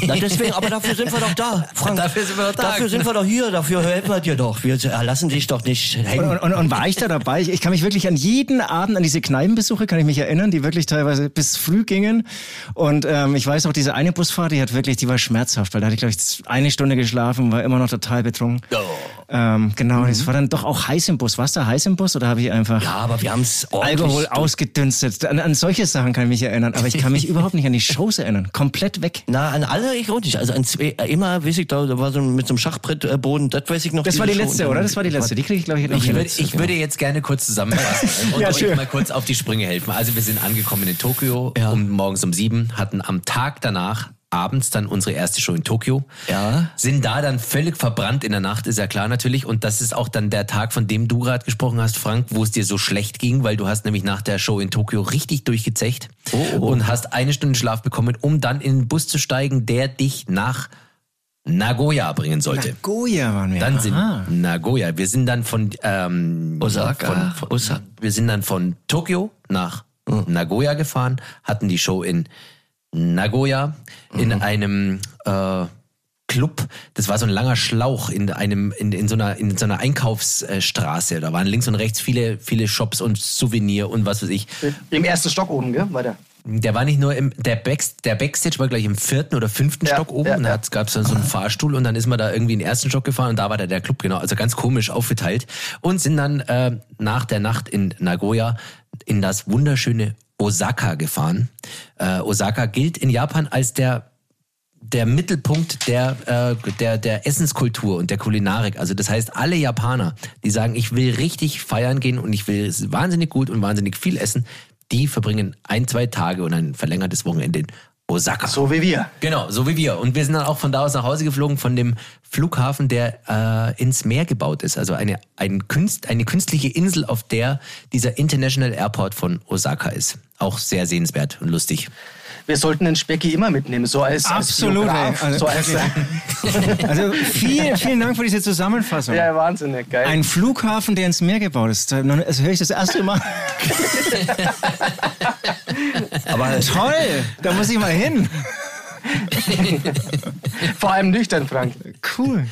Speaker 3: Na, deswegen, aber dafür sind wir doch da, Frank.
Speaker 2: Dafür sind wir doch da.
Speaker 3: Dafür sind wir doch hier, dafür helfen wir dir doch. Wir lassen dich doch nicht hängen.
Speaker 5: Und, und, und war ich da dabei? Ich, ich kann mich wirklich an jeden Abend, an diese Kneipenbesuche, kann ich mich erinnern, die wirklich teilweise bis früh gingen. Und ähm, ich weiß auch, diese eine Busfahrt, die hat wirklich, die war schmerzhaft, weil da hatte ich, glaube ich, eine Stunde geschlafen, war immer noch total betrunken. Ähm, genau, es war dann doch auch heiß im Bus. Warst du heiß im Bus oder habe ich einfach
Speaker 3: Ja, aber wir haben es
Speaker 5: Alkohol ausgedünstet? An, an solche Sachen kann ich mich erinnern, aber ich kann mich überhaupt nicht an die Shows erinnern. Komplett weg.
Speaker 3: Na, an alle ich auch nicht. Also an zwei, äh, immer, weiß ich, da, da war so mit so einem Schachbrettboden, das weiß ich noch.
Speaker 5: Das war die letzte, oder? Das war die letzte. Die kriege ich, glaube ich, noch
Speaker 2: Ich würde, ich würde jetzt gerne kurz zusammenfassen und
Speaker 5: Ja,
Speaker 2: euch
Speaker 5: schön.
Speaker 2: mal kurz auf die Sprünge helfen. Also wir sind angekommen in Tokio
Speaker 3: Ja.
Speaker 2: um morgens um sieben, hatten am Tag danach abends dann unsere erste Show in Tokio.
Speaker 3: Ja.
Speaker 2: Sind da dann völlig verbrannt in der Nacht, ist ja klar natürlich. Und das ist auch dann der Tag, von dem du gerade gesprochen hast, Frank, wo es dir so schlecht ging, weil du hast nämlich nach der Show in Tokio richtig durchgezecht
Speaker 3: Oh,
Speaker 2: und hast eine Stunde Schlaf bekommen, um dann in den Bus zu steigen, der dich nach Nagoya bringen sollte.
Speaker 5: Goya waren wir.
Speaker 2: Dann sind
Speaker 5: Aha.
Speaker 2: Nagoya. Wir sind dann von ähm,
Speaker 3: Osaka.
Speaker 2: Von, von,
Speaker 3: Osa-
Speaker 2: Wir sind dann von Tokio nach Nagoya gefahren, hatten die Show in Nagoya in einem äh, Club. Das war so ein langer Schlauch in einem in, in so einer in so einer Einkaufsstraße. Da waren links und rechts viele viele Shops und Souvenir und was weiß ich.
Speaker 4: im ersten Stock oben, gell? War der.
Speaker 2: War nicht nur im, der, Back, der Backstage war gleich im vierten oder fünften
Speaker 4: Ja,
Speaker 2: Stock oben
Speaker 4: ja,
Speaker 2: da gab es dann so einen Fahrstuhl und dann ist man da irgendwie in den ersten Stock gefahren und da war da der Club, genau, also ganz komisch aufgeteilt und sind dann äh, nach der Nacht in Nagoya in das wunderschöne Osaka gefahren. Äh, Osaka gilt in Japan als der der Mittelpunkt der, äh, der, der Essenskultur und der Kulinarik. Also das heißt, alle Japaner, die sagen, ich will richtig feiern gehen und ich will wahnsinnig gut und wahnsinnig viel essen, die verbringen ein, zwei Tage und ein verlängertes Wochenende in Osaka.
Speaker 4: So wie wir.
Speaker 2: Genau, so wie wir. Und wir sind dann auch von da aus nach Hause geflogen, von dem Flughafen, der äh, ins Meer gebaut ist. Also eine, ein Künst, eine künstliche Insel, auf der dieser International Airport von Osaka ist. Auch sehr sehenswert und lustig.
Speaker 4: Wir sollten den Specki immer mitnehmen, so als,
Speaker 5: Absolut,
Speaker 4: als.
Speaker 5: Also
Speaker 4: so als,
Speaker 5: Also vielen, vielen Dank für diese Zusammenfassung.
Speaker 4: ja, wahnsinnig geil.
Speaker 5: Ein Flughafen, der ins Meer gebaut ist. Da- Also höre ich das erste Mal.
Speaker 3: Aber
Speaker 5: Toll, da muss ich mal hin.
Speaker 4: Vor allem nüchtern, Frank.
Speaker 5: Cool.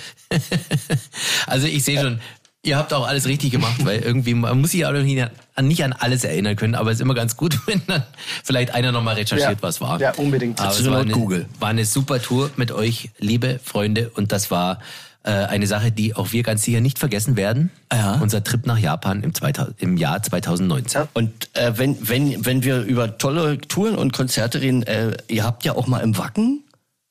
Speaker 2: Also ich sehe schon, ihr habt auch alles richtig gemacht, weil irgendwie, man muss sich auch nicht an, nicht an alles erinnern können, aber es ist immer ganz gut, wenn dann vielleicht einer nochmal recherchiert,
Speaker 4: Ja.
Speaker 2: was war.
Speaker 4: Ja, unbedingt.
Speaker 2: Aber es war eine,
Speaker 3: Google.
Speaker 2: war eine super Tour mit euch, liebe Freunde, und das war äh, eine Sache, die auch wir ganz sicher nicht vergessen werden.
Speaker 3: Ja.
Speaker 2: Unser Trip nach Japan im, 2000, im Jahr 2019.
Speaker 4: Ja.
Speaker 3: Und äh, wenn, wenn, wenn wir über tolle Touren und Konzerte reden, äh, ihr habt ja auch mal im Wacken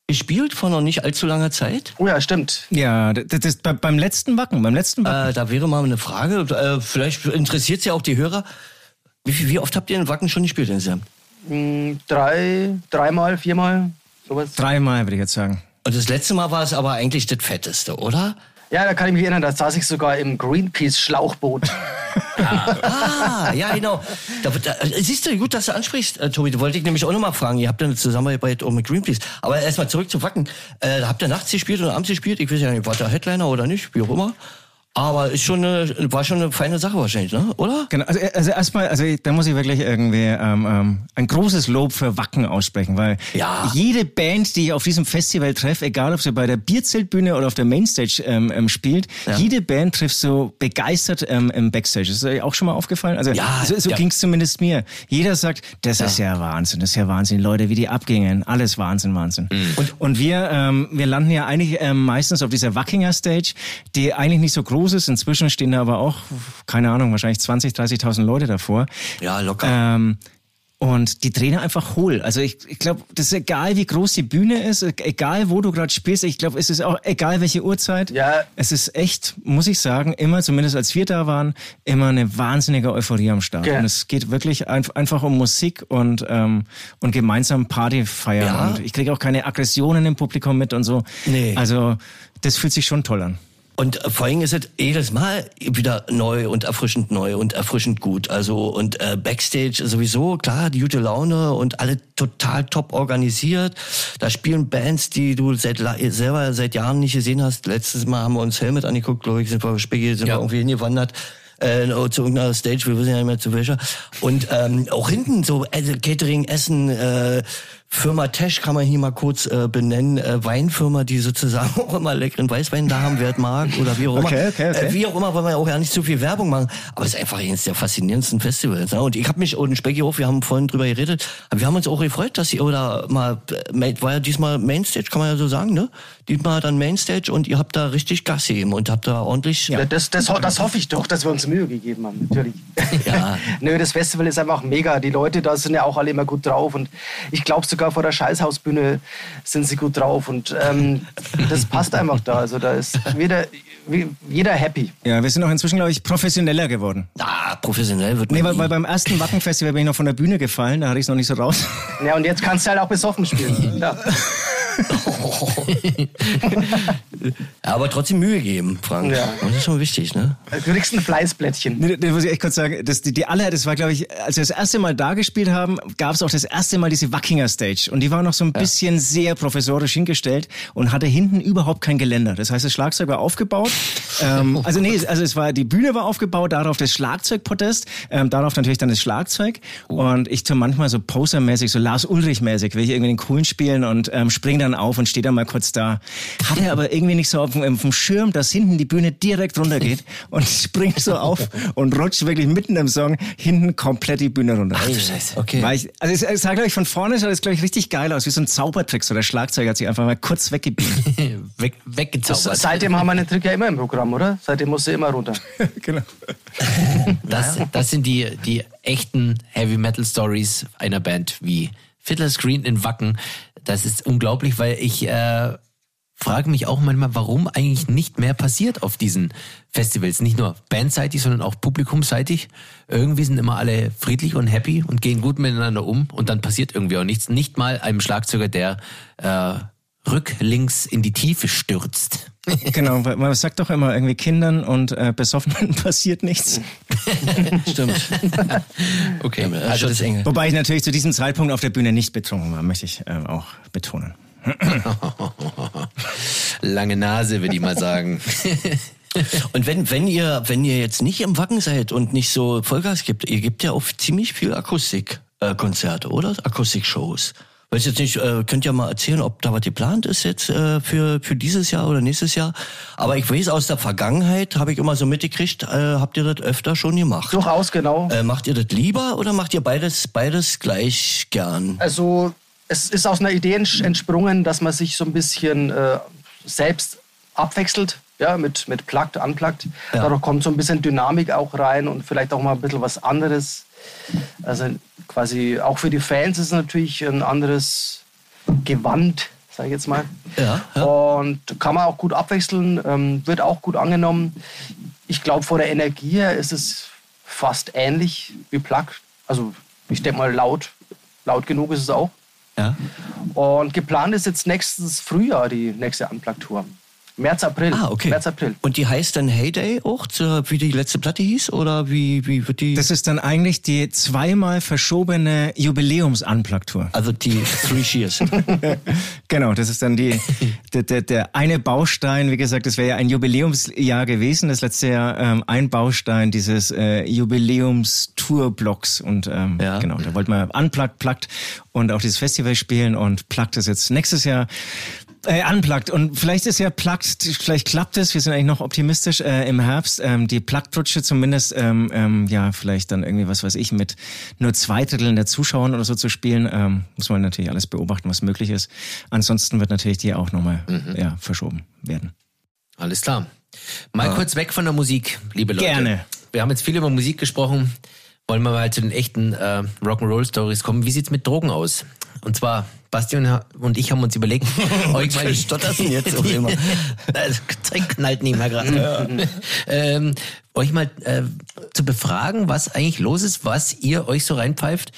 Speaker 3: gespielt vor noch nicht allzu langer Zeit.
Speaker 4: Oh ja, stimmt.
Speaker 5: Ja, das ist bei- beim letzten Wacken, beim letzten Wacken.
Speaker 3: Äh, da wäre mal eine Frage, äh, vielleicht interessiert ja auch die Hörer. Wie, wie oft habt ihr in Wacken schon gespielt insgesamt?
Speaker 4: Hm, Drei, dreimal, viermal, sowas.
Speaker 5: Dreimal, würde ich jetzt sagen.
Speaker 3: Und das letzte Mal war es aber eigentlich das Fetteste, oder?
Speaker 4: Ja, da kann ich mich erinnern, da saß ich sogar im Greenpeace-Schlauchboot.
Speaker 3: Ah, ja, genau. Da, da, siehst du, gut, dass du ansprichst, äh, Tobi. Da wollte ich nämlich auch nochmal fragen. Ihr habt ja eine Zusammenarbeit auch mit Greenpeace. Aber erstmal zurück zu Wacken. Äh, habt ihr nachts gespielt oder abends gespielt? Ich weiß ja nicht, war der Headliner oder nicht, wie auch immer. Aber ist schon eine, war schon eine feine Sache wahrscheinlich, ne? oder?
Speaker 5: Genau, also, also erstmal, also da muss ich wirklich irgendwie ähm, ähm, ein großes Lob für Wacken aussprechen, weil
Speaker 3: Ja.
Speaker 5: jede Band, die ich auf diesem Festival treffe, egal ob sie bei der Bierzeltbühne oder auf der Mainstage ähm, ähm, spielt, jede Band trifft so begeistert ähm, im Backstage. Ist euch auch schon mal aufgefallen? Also
Speaker 3: Ja,
Speaker 5: so, so
Speaker 3: ja.
Speaker 5: ging's zumindest mir. Jeder sagt, das ist ja Wahnsinn, das ist ja Wahnsinn, Leute, wie die abgingen, alles Wahnsinn, Wahnsinn. Und, und wir, ähm, wir landen ja eigentlich meistens auf dieser Wackinger Stage, die eigentlich nicht so groß ist. Inzwischen stehen da aber auch, keine Ahnung, wahrscheinlich 20, 30.000 Leute davor.
Speaker 3: Ja, locker.
Speaker 5: Ähm, und die drehen einfach hohl. Also ich, ich glaube, das ist egal, wie groß die Bühne ist, egal, wo du gerade spielst. Ich glaube, es ist auch egal, welche Uhrzeit.
Speaker 4: Ja.
Speaker 5: Es ist echt, muss ich sagen, immer, zumindest als wir da waren, immer eine wahnsinnige Euphorie am Start.
Speaker 4: Ja.
Speaker 5: Und es geht wirklich ein, einfach um Musik und, ähm, und gemeinsam Party feiern.
Speaker 3: Ja.
Speaker 5: Und ich kriege auch keine Aggressionen im Publikum mit und so.
Speaker 3: Nee.
Speaker 5: Also das fühlt sich schon toll an.
Speaker 3: Und vor allem ist es jedes Mal wieder neu und erfrischend neu und erfrischend gut. Also und äh, Backstage sowieso, klar, die gute Laune und alle total top organisiert. Da spielen Bands, die du seit selber seit Jahren nicht gesehen hast. Letztes Mal haben wir uns Helmet angeguckt, glaube ich, sind wir Specki, sind
Speaker 2: Ja.
Speaker 3: wir irgendwie hingewandert. Äh, zu irgendeiner Stage, wir wissen ja nicht mehr zu welcher. Und ähm, auch hinten so also Catering, Essen, äh, Firma Tesch kann man hier mal kurz äh, benennen, äh, Weinfirma, die sozusagen auch immer leckeren Weißwein da haben, wer mag oder wie auch immer.
Speaker 5: Okay, okay, okay.
Speaker 3: Äh, wie auch immer, wollen wir auch ja nicht zu viel Werbung machen, aber es ist einfach eines der faszinierendsten Festivals. Ne? Und ich habe mich, und Specki auch, wir haben vorhin drüber geredet, wir haben uns auch gefreut, dass ihr oder mal, äh, war ja diesmal Mainstage, kann man ja so sagen, ne? Diesmal dann Mainstage und ihr habt da richtig Gas gegeben und habt da ordentlich...
Speaker 4: Ja. Das, das, ho- das hoffe ich doch, dass wir uns Mühe gegeben haben, natürlich.
Speaker 3: Ja.
Speaker 4: Nö, das Festival ist einfach mega. Die Leute da sind ja auch alle immer gut drauf. Und ich glaube, sogar vor der Scheißhausbühne sind sie gut drauf. Und ähm, das passt einfach da. Also da ist jeder, jeder happy.
Speaker 5: Ja, wir sind auch inzwischen, glaube ich, professioneller geworden.
Speaker 3: Ah, professionell wird man
Speaker 5: Nee, weil, weil beim ersten Wacken-Festival bin ich noch von der Bühne gefallen, da hatte ich es noch nicht so raus.
Speaker 4: Ja, und jetzt kannst du halt auch besoffen spielen. Ja.
Speaker 3: Ja, aber trotzdem Mühe geben, Frank.
Speaker 4: Ja.
Speaker 3: Das ist schon wichtig, ne?
Speaker 4: Du kriegst ein Fleißblättchen.
Speaker 5: Nee, das muss ich echt kurz sagen. Das, die, die aller, das war, glaube ich, als wir das erste Mal da gespielt haben, gab es auch das erste Mal diese Wackinger Stage. Und die war noch so ein bisschen sehr professorisch hingestellt und hatte hinten überhaupt kein Geländer. Das heißt, das Schlagzeug war aufgebaut. ähm, also nee, also es war, die Bühne war aufgebaut, darauf das Schlagzeugpodest, ähm, darauf natürlich dann das Schlagzeug. Und ich tu manchmal so posermäßig, so Lars Ulrich-mäßig, will ich irgendwie den coolen spielen und ähm, spring dann auf und stehe dann mal kurz da. Hatte aber irgendwie nicht so auf, auf dem Schirm, dass hinten die Bühne direkt runtergeht und springt so auf und rutscht wirklich mitten im Song hinten komplett die Bühne runter.
Speaker 2: Ach du Scheiße.
Speaker 3: Okay.
Speaker 5: Weil ich, also es, es sah, glaube ich, von vorne sah das, glaube ich, richtig geil aus, wie so ein Zaubertrick. So der Schlagzeuger hat sich einfach mal kurz weggebiegt.
Speaker 2: Weg, weggezaubert.
Speaker 4: Seitdem haben wir den Trick ja immer im Programm, oder? Seitdem musst du immer runter.
Speaker 5: genau.
Speaker 2: Das, das sind die, die echten Heavy Metal Stories einer Band wie Fiddler's Green in Wacken. Das ist unglaublich, weil ich äh, frage mich auch manchmal, warum eigentlich nicht mehr passiert auf diesen Festivals. Nicht nur bandseitig, sondern auch publikumseitig. Irgendwie sind immer alle friedlich und happy und gehen gut miteinander um und dann passiert irgendwie auch nichts. Nicht mal einem Schlagzeuger, der äh, rücklinks in die Tiefe stürzt.
Speaker 5: Genau, weil man sagt doch immer, irgendwie Kindern und äh, Besoffenen passiert nichts.
Speaker 3: Stimmt.
Speaker 2: Okay,
Speaker 3: Also das Engel.
Speaker 5: Wobei ich natürlich zu diesem Zeitpunkt auf der Bühne nicht betrunken war, möchte ich äh, auch betonen.
Speaker 2: lange Nase, würde ich mal sagen.
Speaker 3: Und wenn, wenn ihr, wenn ihr jetzt nicht im Wacken seid und nicht so Vollgas gibt, ihr gibt ja auf ziemlich viel Akustikkonzerte, oder? Akustikshows. Weiß jetzt nicht, äh, könnt ihr mal erzählen, ob da was geplant ist jetzt äh, für, für dieses Jahr oder nächstes Jahr. Aber ich weiß aus der Vergangenheit, habe ich immer so mitgekriegt, äh, habt ihr das öfter schon gemacht.
Speaker 4: Durchaus, genau.
Speaker 3: Äh, macht ihr das lieber oder macht ihr beides, beides gleich gern?
Speaker 4: Also es ist aus einer Idee ents- entsprungen, dass man sich so ein bisschen äh, selbst abwechselt, ja, mit, mit Plugged, Unplugged.
Speaker 3: Ja.
Speaker 4: Dadurch kommt so ein bisschen Dynamik auch rein und vielleicht auch mal ein bisschen was anderes. Also quasi auch für die Fans ist es natürlich ein anderes Gewand, sage ich jetzt mal.
Speaker 3: Ja, ja.
Speaker 4: Und kann man auch gut abwechseln, ähm, wird auch gut angenommen. Ich glaube, vor der Energie her ist es fast ähnlich wie Plug. Also ich denke mal, laut, laut genug ist es auch.
Speaker 3: Ja.
Speaker 4: Und geplant ist jetzt nächstes Frühjahr die nächste Unplugged-Tour. März, April.
Speaker 3: Ah, okay.
Speaker 4: März, April.
Speaker 3: Und die heißt dann Heyday auch, wie die letzte Platte hieß? Oder wie, wie wird die?
Speaker 5: Das ist dann eigentlich die zweimal verschobene Jubiläums-Unplugged-Tour.
Speaker 3: also die Three Shears.
Speaker 5: Genau, das ist dann die, der, der, der eine Baustein, wie gesagt, das wäre ja ein Jubiläumsjahr gewesen, das letzte Jahr ähm, ein Baustein dieses äh, Jubiläums-Tour-Blocks und ähm,
Speaker 3: Ja.
Speaker 5: genau, da wollten wir unplugged, plugged und auch dieses Festival spielen und plugged ist jetzt nächstes Jahr äh, unplugged und vielleicht ist ja plugged, vielleicht klappt es, wir sind eigentlich noch optimistisch äh, im Herbst, ähm, die Plugged-Rutsche zumindest, ähm, ähm, ja, vielleicht dann irgendwie, was weiß ich, mit nur zwei Dritteln der Zuschauern oder so zu spielen, ähm, muss man natürlich alles beobachten, was möglich ist. Ansonsten wird natürlich die auch nochmal ja, verschoben werden.
Speaker 2: Alles klar. Mal kurz weg von der Musik, liebe Leute.
Speaker 5: Gerne.
Speaker 2: Wir haben jetzt viel über Musik gesprochen. Wollen wir mal zu den echten äh, Rock'n'Roll-Stories kommen. Wie sieht's mit Drogen aus? Und zwar, Basti und, ich haben uns überlegt, euch mal
Speaker 3: stotterst denn jetzt auf immer?
Speaker 2: Das knallt nicht mehr gerade. ähm, euch mal äh, zu befragen, was eigentlich los ist, was ihr euch so reinpfeift,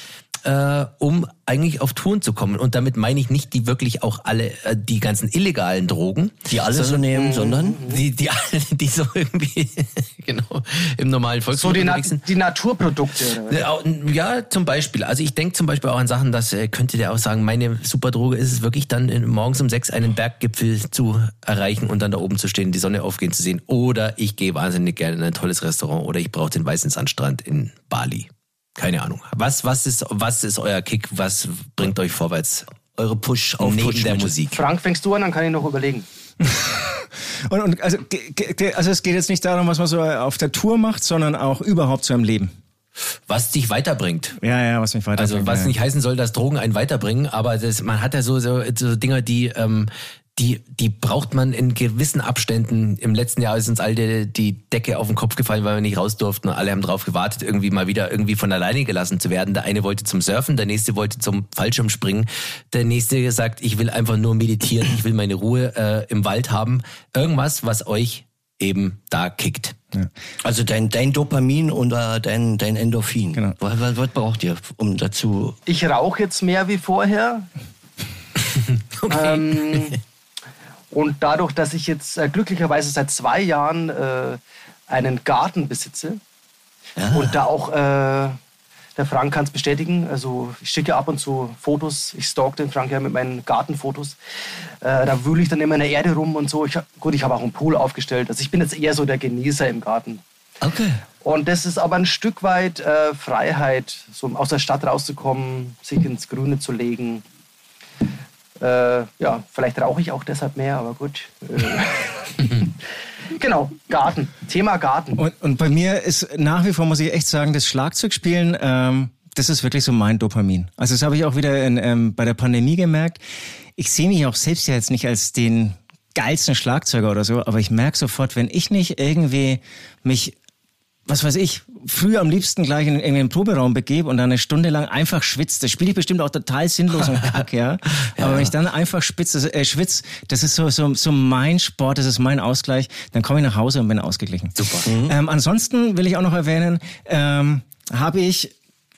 Speaker 2: äh, um eigentlich auf Touren zu kommen. Und damit meine ich nicht die wirklich auch alle, äh, die ganzen illegalen Drogen.
Speaker 3: Die alle so nehmen, sondern
Speaker 2: Die, die, die so irgendwie, genau, im normalen
Speaker 4: So
Speaker 2: Volksmund
Speaker 4: die, Na die Naturprodukte. oder?
Speaker 2: Ja, zum Beispiel. Also ich denke zum Beispiel auch an Sachen, dass äh, könnte der auch sagen, meine Superdroge ist es wirklich dann in, morgens um sechs einen Berggipfel zu erreichen und dann da oben zu stehen, die Sonne aufgehen zu sehen. Oder ich gehe wahnsinnig gerne in ein tolles Restaurant oder ich brauche den weißen Sandstrand in Bali. Keine Ahnung. Was, was, ist, was ist euer Kick? Was bringt euch vorwärts?
Speaker 3: eure Push auf
Speaker 2: Neben
Speaker 3: Push
Speaker 2: der Musik.
Speaker 4: Frank, fängst du an, dann kann ich noch überlegen.
Speaker 5: Und, und also, also es geht jetzt nicht darum, was man so auf der Tour macht, sondern auch überhaupt so im Leben.
Speaker 2: Was dich weiterbringt?
Speaker 5: Ja, ja, was mich weiter.
Speaker 2: Also was
Speaker 5: ja.
Speaker 2: nicht heißen soll, dass Drogen einen weiterbringen, aber das, man hat ja so, so, so Dinger, die, ähm, die, die braucht man in gewissen Abständen. Im letzten Jahr ist uns alle die Decke auf den Kopf gefallen, weil wir nicht raus durften. Alle haben drauf gewartet, irgendwie mal wieder irgendwie von alleine gelassen zu werden. Der eine wollte zum Surfen, der nächste wollte zum Fallschirmspringen, der nächste sagt, ich will einfach nur meditieren, ich will meine Ruhe äh, im Wald haben. Irgendwas, was euch eben da kickt.
Speaker 3: Also dein, dein Dopamin oder dein, dein Endorphin.
Speaker 5: Genau.
Speaker 3: Was, was, was braucht ihr, um dazu?
Speaker 4: Ich rauche jetzt mehr wie vorher. ähm, und dadurch, dass ich jetzt äh, glücklicherweise seit zwei Jahren äh, einen Garten besitze und da auch, äh, der Frank kann es bestätigen, also ich schicke ab und zu Fotos, ich stalk den Frank ja mit meinen Gartenfotos, äh, da wühle ich dann immer in der Erde rum und so. Ich, gut, ich habe auch einen Pool aufgestellt, also ich bin jetzt eher so der Genießer im Garten.
Speaker 3: Okay.
Speaker 4: Und das ist aber ein Stück weit äh, Freiheit, so aus der Stadt rauszukommen, sich ins Grüne zu legen. Äh, ja, vielleicht rauche ich auch deshalb mehr, aber gut. Äh, genau, Garten. Thema Garten.
Speaker 5: Und, und bei mir ist nach wie vor, muss ich echt sagen, das Schlagzeugspielen, ähm, das ist wirklich so mein Dopamin. Also das habe ich auch wieder in, ähm, bei der Pandemie gemerkt. Ich sehe mich auch selbst ja jetzt nicht als den geilsten Schlagzeuger oder so, aber ich merke sofort, wenn ich nicht irgendwie mich was weiß ich, früher am liebsten gleich in, in den Proberaum begebe und dann eine Stunde lang einfach schwitze. Das spiele ich bestimmt auch total sinnlos und kack, ja. Aber ja. wenn ich dann einfach spitze, äh, schwitz, das ist so, so, so mein Sport, das ist mein Ausgleich, dann komme ich nach Hause und bin ausgeglichen.
Speaker 2: Super.
Speaker 5: Mhm. Ähm, ansonsten will ich auch noch erwähnen, ähm, habe ich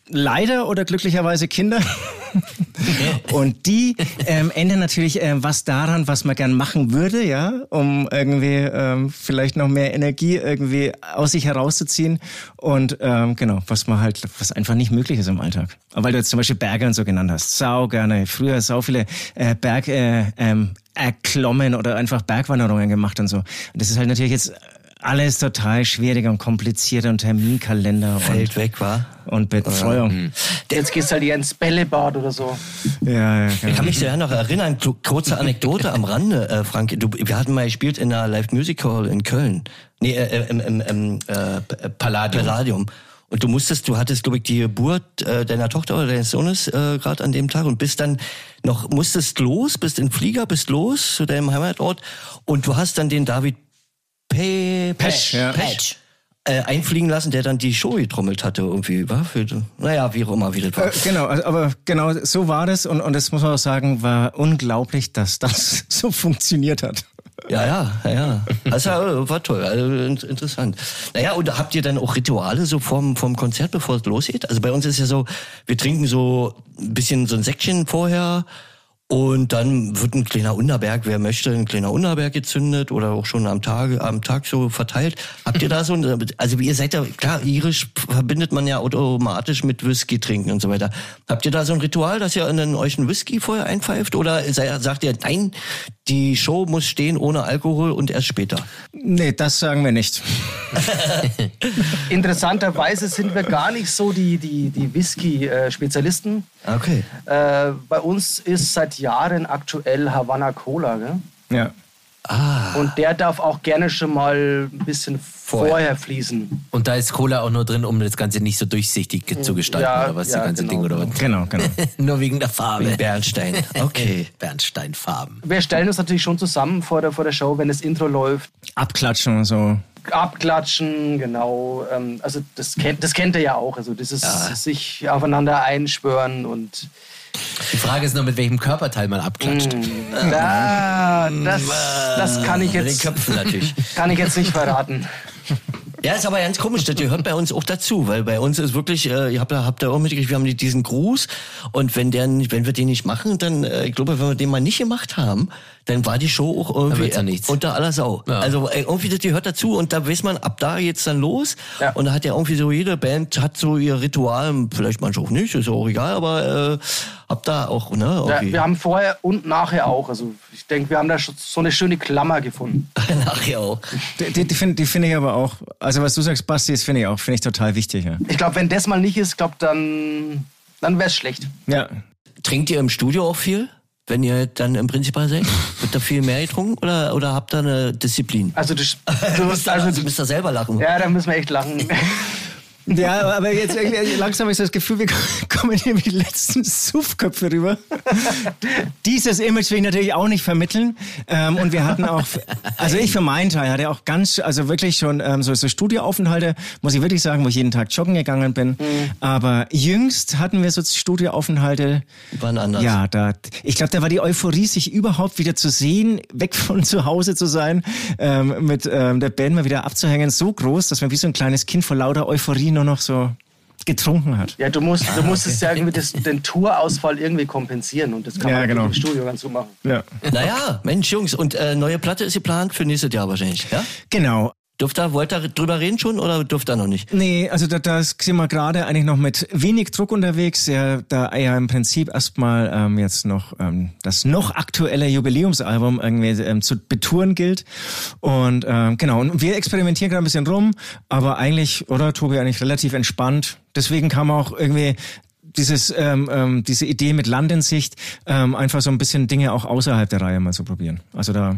Speaker 5: leider oder glücklicherweise Kinder. und die ähm, ändern natürlich ähm, was daran, was man gern machen würde, ja, um irgendwie ähm, vielleicht noch mehr Energie irgendwie aus sich herauszuziehen. Und ähm, genau, was man halt, was einfach nicht möglich ist im Alltag. Weil du jetzt zum Beispiel Berge und so genannt hast. Sau gerne. Früher sau viele äh, Berg äh, ähm, erklommen oder einfach Bergwanderungen gemacht und so. Und das ist halt natürlich jetzt alles total schwierig und kompliziert und Terminkalender.
Speaker 3: Fällt
Speaker 5: und,
Speaker 3: weg, war?
Speaker 5: Und Betreuung. Ja. Mhm.
Speaker 4: Jetzt gehst du halt hier ins Bällebad oder so.
Speaker 3: Ja, ja, genau. Ich kann mich sehr noch erinnern, kurze Anekdote am Rande, äh, Frank. Du, wir hatten mal gespielt in einer Live Music Hall in Köln. Nee, äh, im, im, im äh, Palladium. Palladium. Und du musstest, du hattest, glaube ich, die Geburt äh, deiner Tochter oder deines Sohnes äh, gerade an dem Tag und bist dann noch, musstest los, bist in Flieger, bist los zu deinem Heimatort und du hast dann den David Pe Pesch, ja. Pesch. Äh, einfliegen lassen, der dann die Show getrommelt hatte irgendwie, war für, naja, wie auch immer, wie das war. Äh,
Speaker 5: genau, also, aber genau so war das und, und das muss man auch sagen, war unglaublich, dass das so funktioniert hat.
Speaker 3: Ja, ja, ja, ja. Also war toll, also interessant. Naja, und habt ihr dann auch Rituale so vom, vom Konzert, bevor es losgeht? Also bei uns ist ja so, wir trinken so ein bisschen so ein Säckchen vorher, und dann wird ein kleiner Unterberg, wer möchte, ein kleiner Unterberg gezündet oder auch schon am Tag, am Tag so verteilt. Habt ihr da so ein, also ihr seid ja, klar, irisch verbindet man ja automatisch mit Whisky trinken und so weiter. Habt ihr da so ein Ritual, dass ihr in euch einen Whisky vorher einpfeift oder sagt ihr, nein, die Show muss stehen ohne Alkohol und erst später?
Speaker 5: Nee, das sagen wir nicht.
Speaker 4: Interessanterweise sind wir gar nicht so die, die, die Whisky-Spezialisten.
Speaker 3: Okay.
Speaker 4: Äh, bei uns ist seit Jahren aktuell Havana Cola, gell?
Speaker 5: Ja.
Speaker 4: Ah. Und der darf auch gerne schon mal ein bisschen vorher, vorher fließen.
Speaker 2: Und da ist Cola auch nur drin, um das Ganze nicht so durchsichtig zu gestalten, ja, oder was, ja, das ganze
Speaker 5: genau.
Speaker 2: Ding, oder was?
Speaker 5: Genau, genau.
Speaker 2: nur wegen der Farbe. Wegen
Speaker 3: Bernstein. Okay.
Speaker 2: Bernsteinfarben.
Speaker 4: Wir stellen uns natürlich schon zusammen vor der, vor der Show, wenn das Intro läuft.
Speaker 5: Abklatschen und so.
Speaker 4: Abklatschen, genau. Ähm, also das kennt, das kennt ihr ja auch. Also dieses ja. sich aufeinander einschwören und
Speaker 2: die Frage ist nur, mit welchem Körperteil man abklatscht.
Speaker 4: Mm, da, das, das kann ich jetzt.
Speaker 3: Den Köpfen natürlich.
Speaker 4: Kann ich jetzt nicht verraten.
Speaker 3: Ja, ist aber ganz komisch, das gehört bei uns auch dazu, weil bei uns ist wirklich, äh, ihr habt da, habt da auch mitgekriegt, wir haben diesen Gruß und wenn der, wenn wir den nicht machen, dann, äh, ich glaube, wenn wir den mal nicht gemacht haben, dann war die Show auch irgendwie ja unter aller Sau. Ja. Also irgendwie das gehört dazu und da weiß man, ab da geht's dann los ja. und da hat ja irgendwie so jede Band hat so ihr Ritual, vielleicht manche auch nicht, ist auch egal, aber äh, ab da auch, ne?
Speaker 4: Ja, wir haben vorher und nachher auch, also ich denke, wir haben da so eine schöne Klammer gefunden.
Speaker 3: nachher auch.
Speaker 5: Die, die, die finde find ich aber auch, also was du sagst, Basti, das finde ich auch, finde ich total wichtig. Ja.
Speaker 4: Ich glaube, wenn das mal nicht ist, glaube dann, dann wäre es schlecht.
Speaker 5: Ja.
Speaker 3: Trinkt ihr im Studio auch viel? Wenn ihr dann im Prinzipal seid? Wird da viel mehr getrunken oder, oder habt ihr eine Disziplin?
Speaker 4: Also du, du,
Speaker 3: müsst, also, du müsst da selber lachen.
Speaker 4: Ja, da müssen wir echt lachen.
Speaker 5: Ja, aber jetzt langsam ist das Gefühl, wir kommen hier mit den letzten Suffköpfe rüber. Dieses Image will ich natürlich auch nicht vermitteln. Ähm, und wir hatten auch, also ich für meinen Teil hatte auch ganz, also wirklich schon ähm, so, so Studioaufenthalte, muss ich wirklich sagen, wo ich jeden Tag joggen gegangen bin. Mhm. Aber jüngst hatten wir so Studioaufenthalte.
Speaker 3: Wann anders?
Speaker 5: Ja, da, ich glaube, da war die Euphorie, sich überhaupt wieder zu sehen, weg von zu Hause zu sein, ähm, mit der Band mal wieder abzuhängen, so groß, dass man wie so ein kleines Kind vor lauter Euphorie nur noch so getrunken hat.
Speaker 4: Ja, du musst, du musstest ja irgendwie das, den Tourausfall irgendwie kompensieren und das kann ja, man genau. im Studio ganz gut machen.
Speaker 3: Ja. Naja, Mensch, Jungs, und äh, neue Platte ist geplant für nächstes Jahr wahrscheinlich, ja?
Speaker 5: Genau.
Speaker 3: Dürft ihr, wollt ihr drüber reden schon oder dürft ihr noch nicht?
Speaker 5: Nee, also da, da sind wir gerade eigentlich noch mit wenig Druck unterwegs. Ja, da ja im Prinzip erstmal ähm, jetzt noch ähm, das noch aktuelle Jubiläumsalbum irgendwie ähm, zu betouren gilt. Und ähm, genau, und wir experimentieren gerade ein bisschen rum, aber eigentlich, oder Tobi, eigentlich relativ entspannt. Deswegen kam auch irgendwie dieses, ähm, ähm, diese Idee mit Land in Sicht, ähm, einfach so ein bisschen Dinge auch außerhalb der Reihe mal zu probieren. Also da.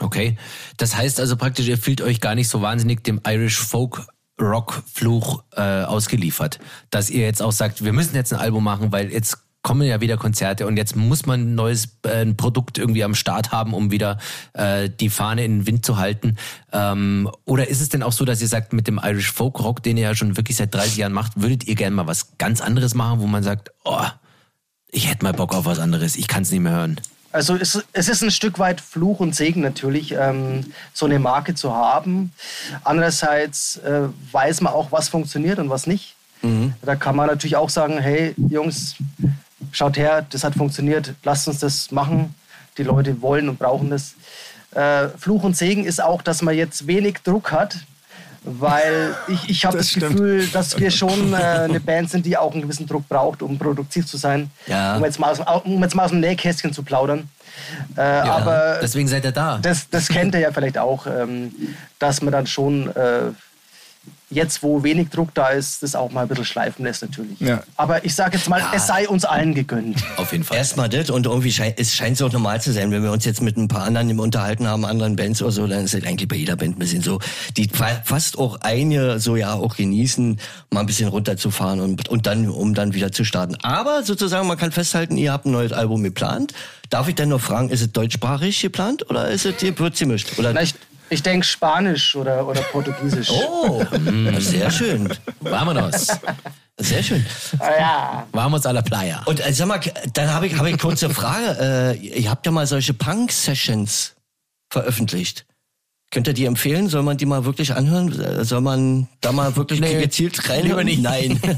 Speaker 2: Okay. Das heißt also praktisch, ihr fühlt euch gar nicht so wahnsinnig dem Irish Folk Rock Fluch äh, ausgeliefert, dass ihr jetzt auch sagt, wir müssen jetzt ein Album machen, weil jetzt kommen ja wieder Konzerte und jetzt muss man ein neues äh, ein Produkt irgendwie am Start haben, um wieder äh, die Fahne in den Wind zu halten. Ähm, oder ist es denn auch so, dass ihr sagt, mit dem Irish Folk Rock, den ihr ja schon wirklich seit 30 Jahren macht, würdet ihr gerne mal was ganz anderes machen, wo man sagt, oh, ich hätte mal Bock auf was anderes, ich kann es nicht mehr hören.
Speaker 4: Also es, es, ist ein Stück weit Fluch und Segen natürlich, ähm, so eine Marke zu haben. Andererseits äh, weiß man auch, was funktioniert und was nicht. Mhm. Da kann man natürlich auch sagen, hey Jungs, schaut her, das hat funktioniert, lasst uns das machen. Die Leute wollen und brauchen das. Äh, Fluch und Segen ist auch, dass man jetzt wenig Druck hat, weil ich, ich habe das, das Gefühl, dass wir schon äh, eine Band sind, die auch einen gewissen Druck braucht, um produktiv zu sein. Ja. Um, jetzt mal aus, um jetzt mal aus dem Nähkästchen zu plaudern.
Speaker 2: Äh, ja, aber deswegen seid ihr da.
Speaker 4: Das, das kennt ihr ja vielleicht auch, ähm, dass man dann schon äh, jetzt, wo wenig Druck da ist, das auch mal ein bisschen schleifen lässt natürlich. Ja. Aber ich sage jetzt mal, ja. es sei uns allen gegönnt.
Speaker 3: Auf jeden Fall. Erstmal das und irgendwie scheint es scheint so normal zu sein, wenn wir uns jetzt mit ein paar anderen im Unterhalten haben, anderen Bands oder so, dann ist es eigentlich bei jeder Band ein bisschen so, die fast auch eine so ja auch genießen, mal ein bisschen runterzufahren und, und dann, um dann wieder zu starten. Aber sozusagen, man kann festhalten, ihr habt ein neues Album geplant. Darf ich denn noch fragen, ist es deutschsprachig geplant oder ist es, wird sie mischt? Oder?
Speaker 4: Vielleicht ich denke Spanisch oder, oder Portugiesisch.
Speaker 3: Oh, sehr schön.
Speaker 2: Vámonos.
Speaker 3: Sehr schön.
Speaker 4: Ah, ja.
Speaker 2: Vamos a la playa.
Speaker 3: Und äh, sag mal, dann habe ich, hab ich eine kurze Frage. Äh, ihr habt ja mal solche Punk-Sessions veröffentlicht. Könnt ihr die empfehlen? Soll man die mal wirklich anhören? Äh, soll man da mal wirklich nee, gezielt reinhören?
Speaker 2: Nicht. Nein.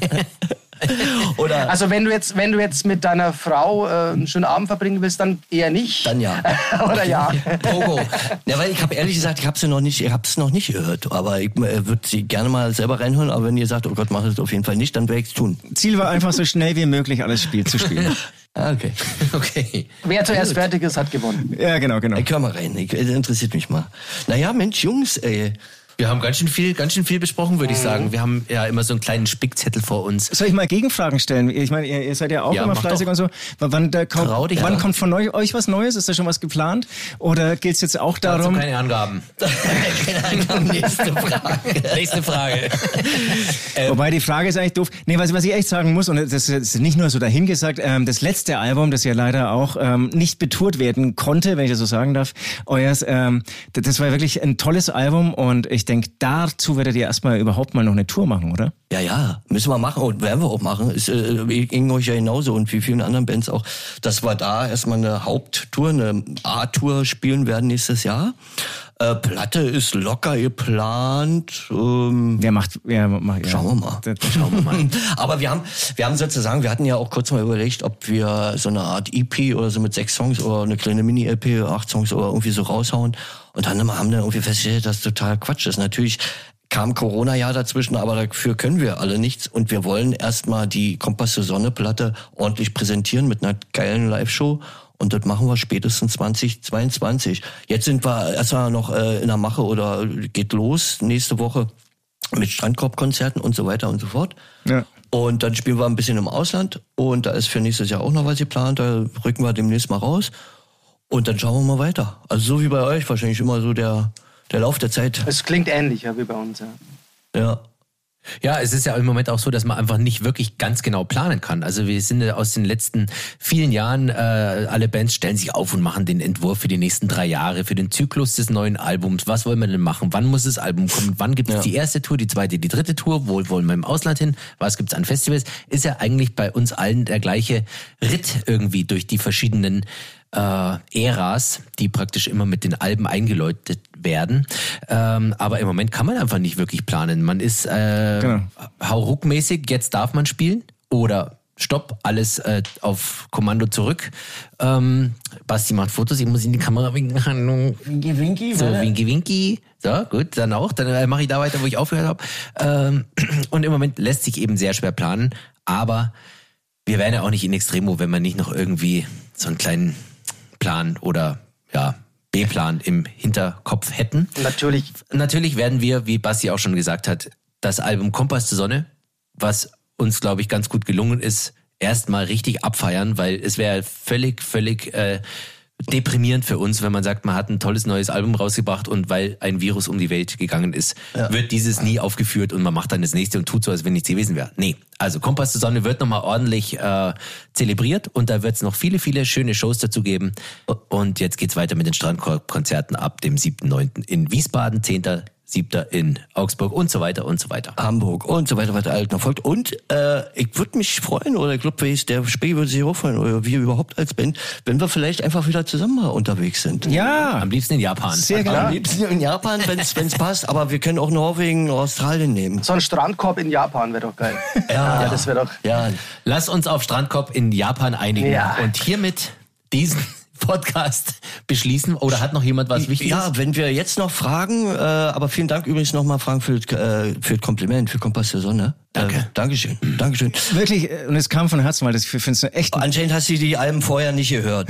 Speaker 4: Oder also wenn du jetzt, wenn du jetzt mit deiner Frau äh, einen schönen Abend verbringen willst, dann eher nicht.
Speaker 3: Dann ja.
Speaker 4: Oder ja.
Speaker 3: Pogo. Ja, weil ich habe ehrlich gesagt, ich habe sie noch nicht, ich habe es noch nicht gehört, aber ich äh, würde sie gerne mal selber reinhören. Aber wenn ihr sagt, oh Gott, mach es auf jeden Fall nicht, dann werde ich es tun.
Speaker 5: Ziel war einfach so schnell wie möglich alles Spiel zu spielen.
Speaker 3: Ah, okay.
Speaker 2: okay.
Speaker 4: Wer zuerst fertig ist, hat gewonnen.
Speaker 5: Ja, genau, genau.
Speaker 3: Ich hör mal rein. Ich, das interessiert mich mal. Naja, Mensch, Jungs, ey.
Speaker 2: Wir haben ganz schön viel, ganz schön viel besprochen, würde ich mhm. sagen. Wir haben ja immer so einen kleinen Spickzettel vor uns.
Speaker 5: Soll ich mal Gegenfragen stellen? Ich meine, ihr, ihr seid ja auch ja, immer fleißig doch. und so. Wann, da kommt, dich, wann kommt von euch, euch, was Neues? Ist da schon was geplant? Oder geht es jetzt auch darum?
Speaker 2: Dazu keine Angaben.
Speaker 3: keine Angaben. Nächste Frage.
Speaker 2: Nächste Frage.
Speaker 5: ähm. Wobei die Frage ist eigentlich doof. Nee, was, was ich echt sagen muss, und das ist nicht nur so dahingesagt, ähm, das letzte Album, das ja leider auch ähm, nicht betourt werden konnte, wenn ich das so sagen darf, euers, ähm, das war wirklich ein tolles Album und ich denke, dazu werdet ihr erstmal überhaupt mal noch eine Tour machen, oder?
Speaker 3: Ja, ja, müssen wir machen und werden wir auch machen. Ist, äh, ging euch ja genauso und wie vielen anderen Bands auch, dass wir da erstmal eine Haupttour, eine A-Tour spielen werden nächstes Jahr. Äh, Platte ist locker geplant.
Speaker 5: Ähm, wer macht, wer macht,
Speaker 3: ja. Schauen wir mal. Schauen wir mal. Aber wir haben, wir haben sozusagen, wir hatten ja auch kurz mal überlegt, ob wir so eine Art EP oder so mit sechs Songs oder eine kleine Mini-LP, acht Songs oder irgendwie so raushauen. Und dann haben wir irgendwie festgestellt, dass total Quatsch ist. Natürlich kam Corona ja dazwischen, aber dafür können wir alle nichts. Und wir wollen erstmal die Kompass zur Sonne Platte ordentlich präsentieren mit einer geilen Live-Show. Und das machen wir spätestens 2022. Jetzt sind wir erstmal noch äh, in der Mache oder geht los nächste Woche mit Strandkorbkonzerten und so weiter und so fort. Ja. Und dann spielen wir ein bisschen im Ausland und da ist für nächstes Jahr auch noch was geplant. Da rücken wir demnächst mal raus. Und dann schauen wir mal weiter. Also so wie bei euch wahrscheinlich immer so der, der Lauf der Zeit.
Speaker 4: Es klingt ähnlich ja, wie bei uns, ja.
Speaker 3: Ja.
Speaker 2: Ja, es ist ja im Moment auch so, dass man einfach nicht wirklich ganz genau planen kann. Also wir sind ja aus den letzten vielen Jahren, äh, alle Bands stellen sich auf und machen den Entwurf für die nächsten drei Jahre, für den Zyklus des neuen Albums. Was wollen wir denn machen? Wann muss das Album kommen? Wann gibt es ja. die erste Tour, die zweite, die dritte Tour? Wo wollen wir im Ausland hin? Was gibt's an Festivals? Ist ja eigentlich bei uns allen der gleiche Ritt irgendwie durch die verschiedenen äh, Äras, die praktisch immer mit den Alben eingeläutet werden. Ähm, aber im Moment kann man einfach nicht wirklich planen. Man ist äh, genau. hauruckmäßig, jetzt darf man spielen oder Stopp, alles äh, auf Kommando zurück. Ähm, Basti macht Fotos, ich muss in die Kamera winken.
Speaker 3: Winky, winky.
Speaker 2: So, winky, winky. So, gut, dann auch. Dann äh, mache ich da weiter, wo ich aufgehört habe. Ähm, und im Moment lässt sich eben sehr schwer planen. Aber wir wären ja auch nicht in Extremo, wenn man nicht noch irgendwie so einen kleinen Plan oder ja, B-Plan im Hinterkopf hätten.
Speaker 4: Natürlich.
Speaker 2: Natürlich werden wir, wie Basti auch schon gesagt hat, das Album Kompass zur Sonne, was uns, glaube ich, ganz gut gelungen ist, erstmal richtig abfeiern, weil es wäre völlig, völlig äh, deprimierend für uns, wenn man sagt, man hat ein tolles neues Album rausgebracht und weil ein Virus um die Welt gegangen ist, wird dieses nie aufgeführt und man macht dann das nächste und tut so, als wenn nichts gewesen wäre. Nee, also Kompass zur Sonne wird nochmal ordentlich äh, zelebriert und da wird es noch viele, viele schöne Shows dazu geben. Und jetzt geht's weiter mit den Strandkonzerten ab dem 7.9. in Wiesbaden, 10 siebter in Augsburg und so weiter und so weiter.
Speaker 3: Hamburg und so weiter, weiter alt noch folgt. Und äh, ich würde mich freuen, oder ich glaube, der Spiegel würde sich auch freuen, oder wir überhaupt als Band, wenn wir vielleicht einfach wieder zusammen mal unterwegs sind.
Speaker 5: Ja.
Speaker 2: Am liebsten in Japan.
Speaker 5: Sehr klar.
Speaker 3: Am liebsten in Japan, wenn es passt, aber wir können auch Norwegen, Australien nehmen.
Speaker 4: So ein Strandkorb in Japan wäre doch geil. ja, das wäre doch.
Speaker 3: Ja,
Speaker 2: Lass uns auf Strandkorb in Japan einigen
Speaker 4: Ja.
Speaker 2: und hiermit diesen Podcast beschließen. Oder hat noch jemand was Wichtiges?
Speaker 3: Ja, wenn wir jetzt noch fragen, äh, aber vielen Dank übrigens nochmal, Frank, für, äh, für das Kompliment, für Kompass der Sonne.
Speaker 2: Danke.
Speaker 3: Äh, Dankeschön. Dankeschön.
Speaker 5: Wirklich, äh, und es kam von Herzen, weil das, ich finde es echt.
Speaker 3: Anscheinend hast du die Alben vorher nicht gehört.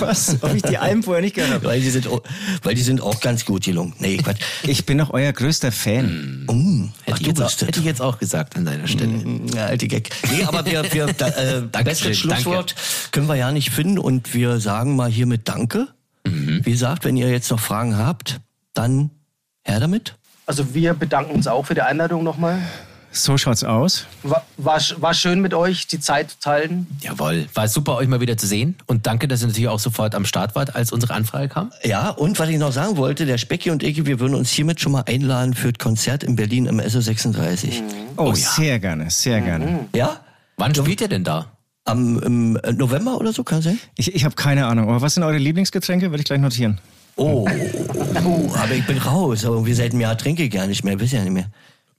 Speaker 5: Was? Ob ich die Alben vorher nicht gehört habe?
Speaker 3: weil, die sind, auch- weil die sind auch ganz gut gelungen. Nee, Quatsch.
Speaker 5: Ich bin doch euer größter Fan.
Speaker 3: Mm,
Speaker 2: hätte,
Speaker 3: ach,
Speaker 2: ich
Speaker 3: du
Speaker 2: jetzt auch, hätte ich jetzt auch gesagt an deiner Stelle.
Speaker 3: Ja, alte Gag. Nee, aber wir, wir da, äh, besseres Schlusswort können wir ja nicht finden und wir sagen mal hiermit Danke. Wie gesagt, wenn ihr jetzt noch Fragen habt, dann her damit.
Speaker 4: Also wir bedanken uns auch für die Einladung nochmal.
Speaker 5: So schaut's aus.
Speaker 4: War, war, war schön mit euch, die Zeit zu teilen.
Speaker 2: Jawohl. War super, euch mal wieder zu sehen. Und danke, dass ihr natürlich auch sofort am Start wart, als unsere Anfrage kam.
Speaker 3: Ja, und was ich noch sagen wollte, der Specki und ich, wir würden uns hiermit schon mal einladen für das Konzert in Berlin im SO36.
Speaker 5: Oh, sehr gerne, sehr gerne.
Speaker 3: Ja?
Speaker 2: Wann spielt ihr denn da?
Speaker 3: Am im November oder so, kann sein?
Speaker 5: Ich, ich habe keine Ahnung. Aber was sind eure Lieblingsgetränke? Würde ich gleich notieren.
Speaker 3: Oh, aber ich bin raus. Aber irgendwie seit einem Jahr trinke ich gar nicht mehr, wisst ihr ja nicht mehr.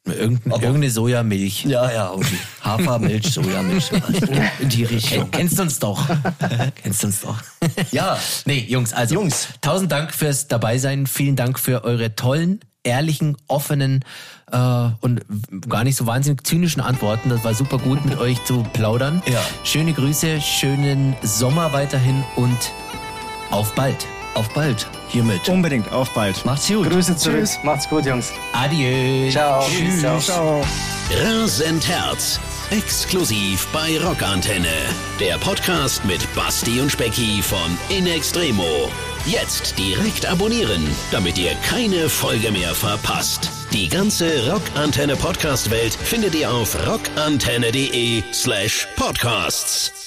Speaker 2: Irgendein, irgendeine Sojamilch.
Speaker 3: Ja, ja, irgendwie. Hafermilch, Sojamilch, in die Richtung.
Speaker 2: Ken- Kennst uns doch. Kennst uns doch.
Speaker 3: Ja.
Speaker 2: Nee, Jungs, also
Speaker 3: Jungs.
Speaker 2: tausend Dank fürs Dabeisein. Vielen Dank für eure tollen, ehrlichen, offenen äh, und gar nicht so wahnsinnig zynischen Antworten. Das war super gut, mit euch zu plaudern.
Speaker 3: Ja.
Speaker 2: Schöne Grüße, schönen Sommer weiterhin und auf bald.
Speaker 3: Auf bald, hiermit.
Speaker 5: Unbedingt, auf bald.
Speaker 3: Macht's gut.
Speaker 4: Grüße zurück.
Speaker 5: Tschüss.
Speaker 4: Macht's gut, Jungs.
Speaker 2: Adieu.
Speaker 4: Ciao.
Speaker 2: Tschüss.
Speaker 4: Ciao.
Speaker 5: Ciao.
Speaker 1: Rasend Herz. Exklusiv bei Rockantenne. Der Podcast mit Basti und Specki von In Extremo. Jetzt direkt abonnieren, damit ihr keine Folge mehr verpasst. Die ganze Rockantenne Podcast Welt findet ihr auf rockantenne.de slash podcasts.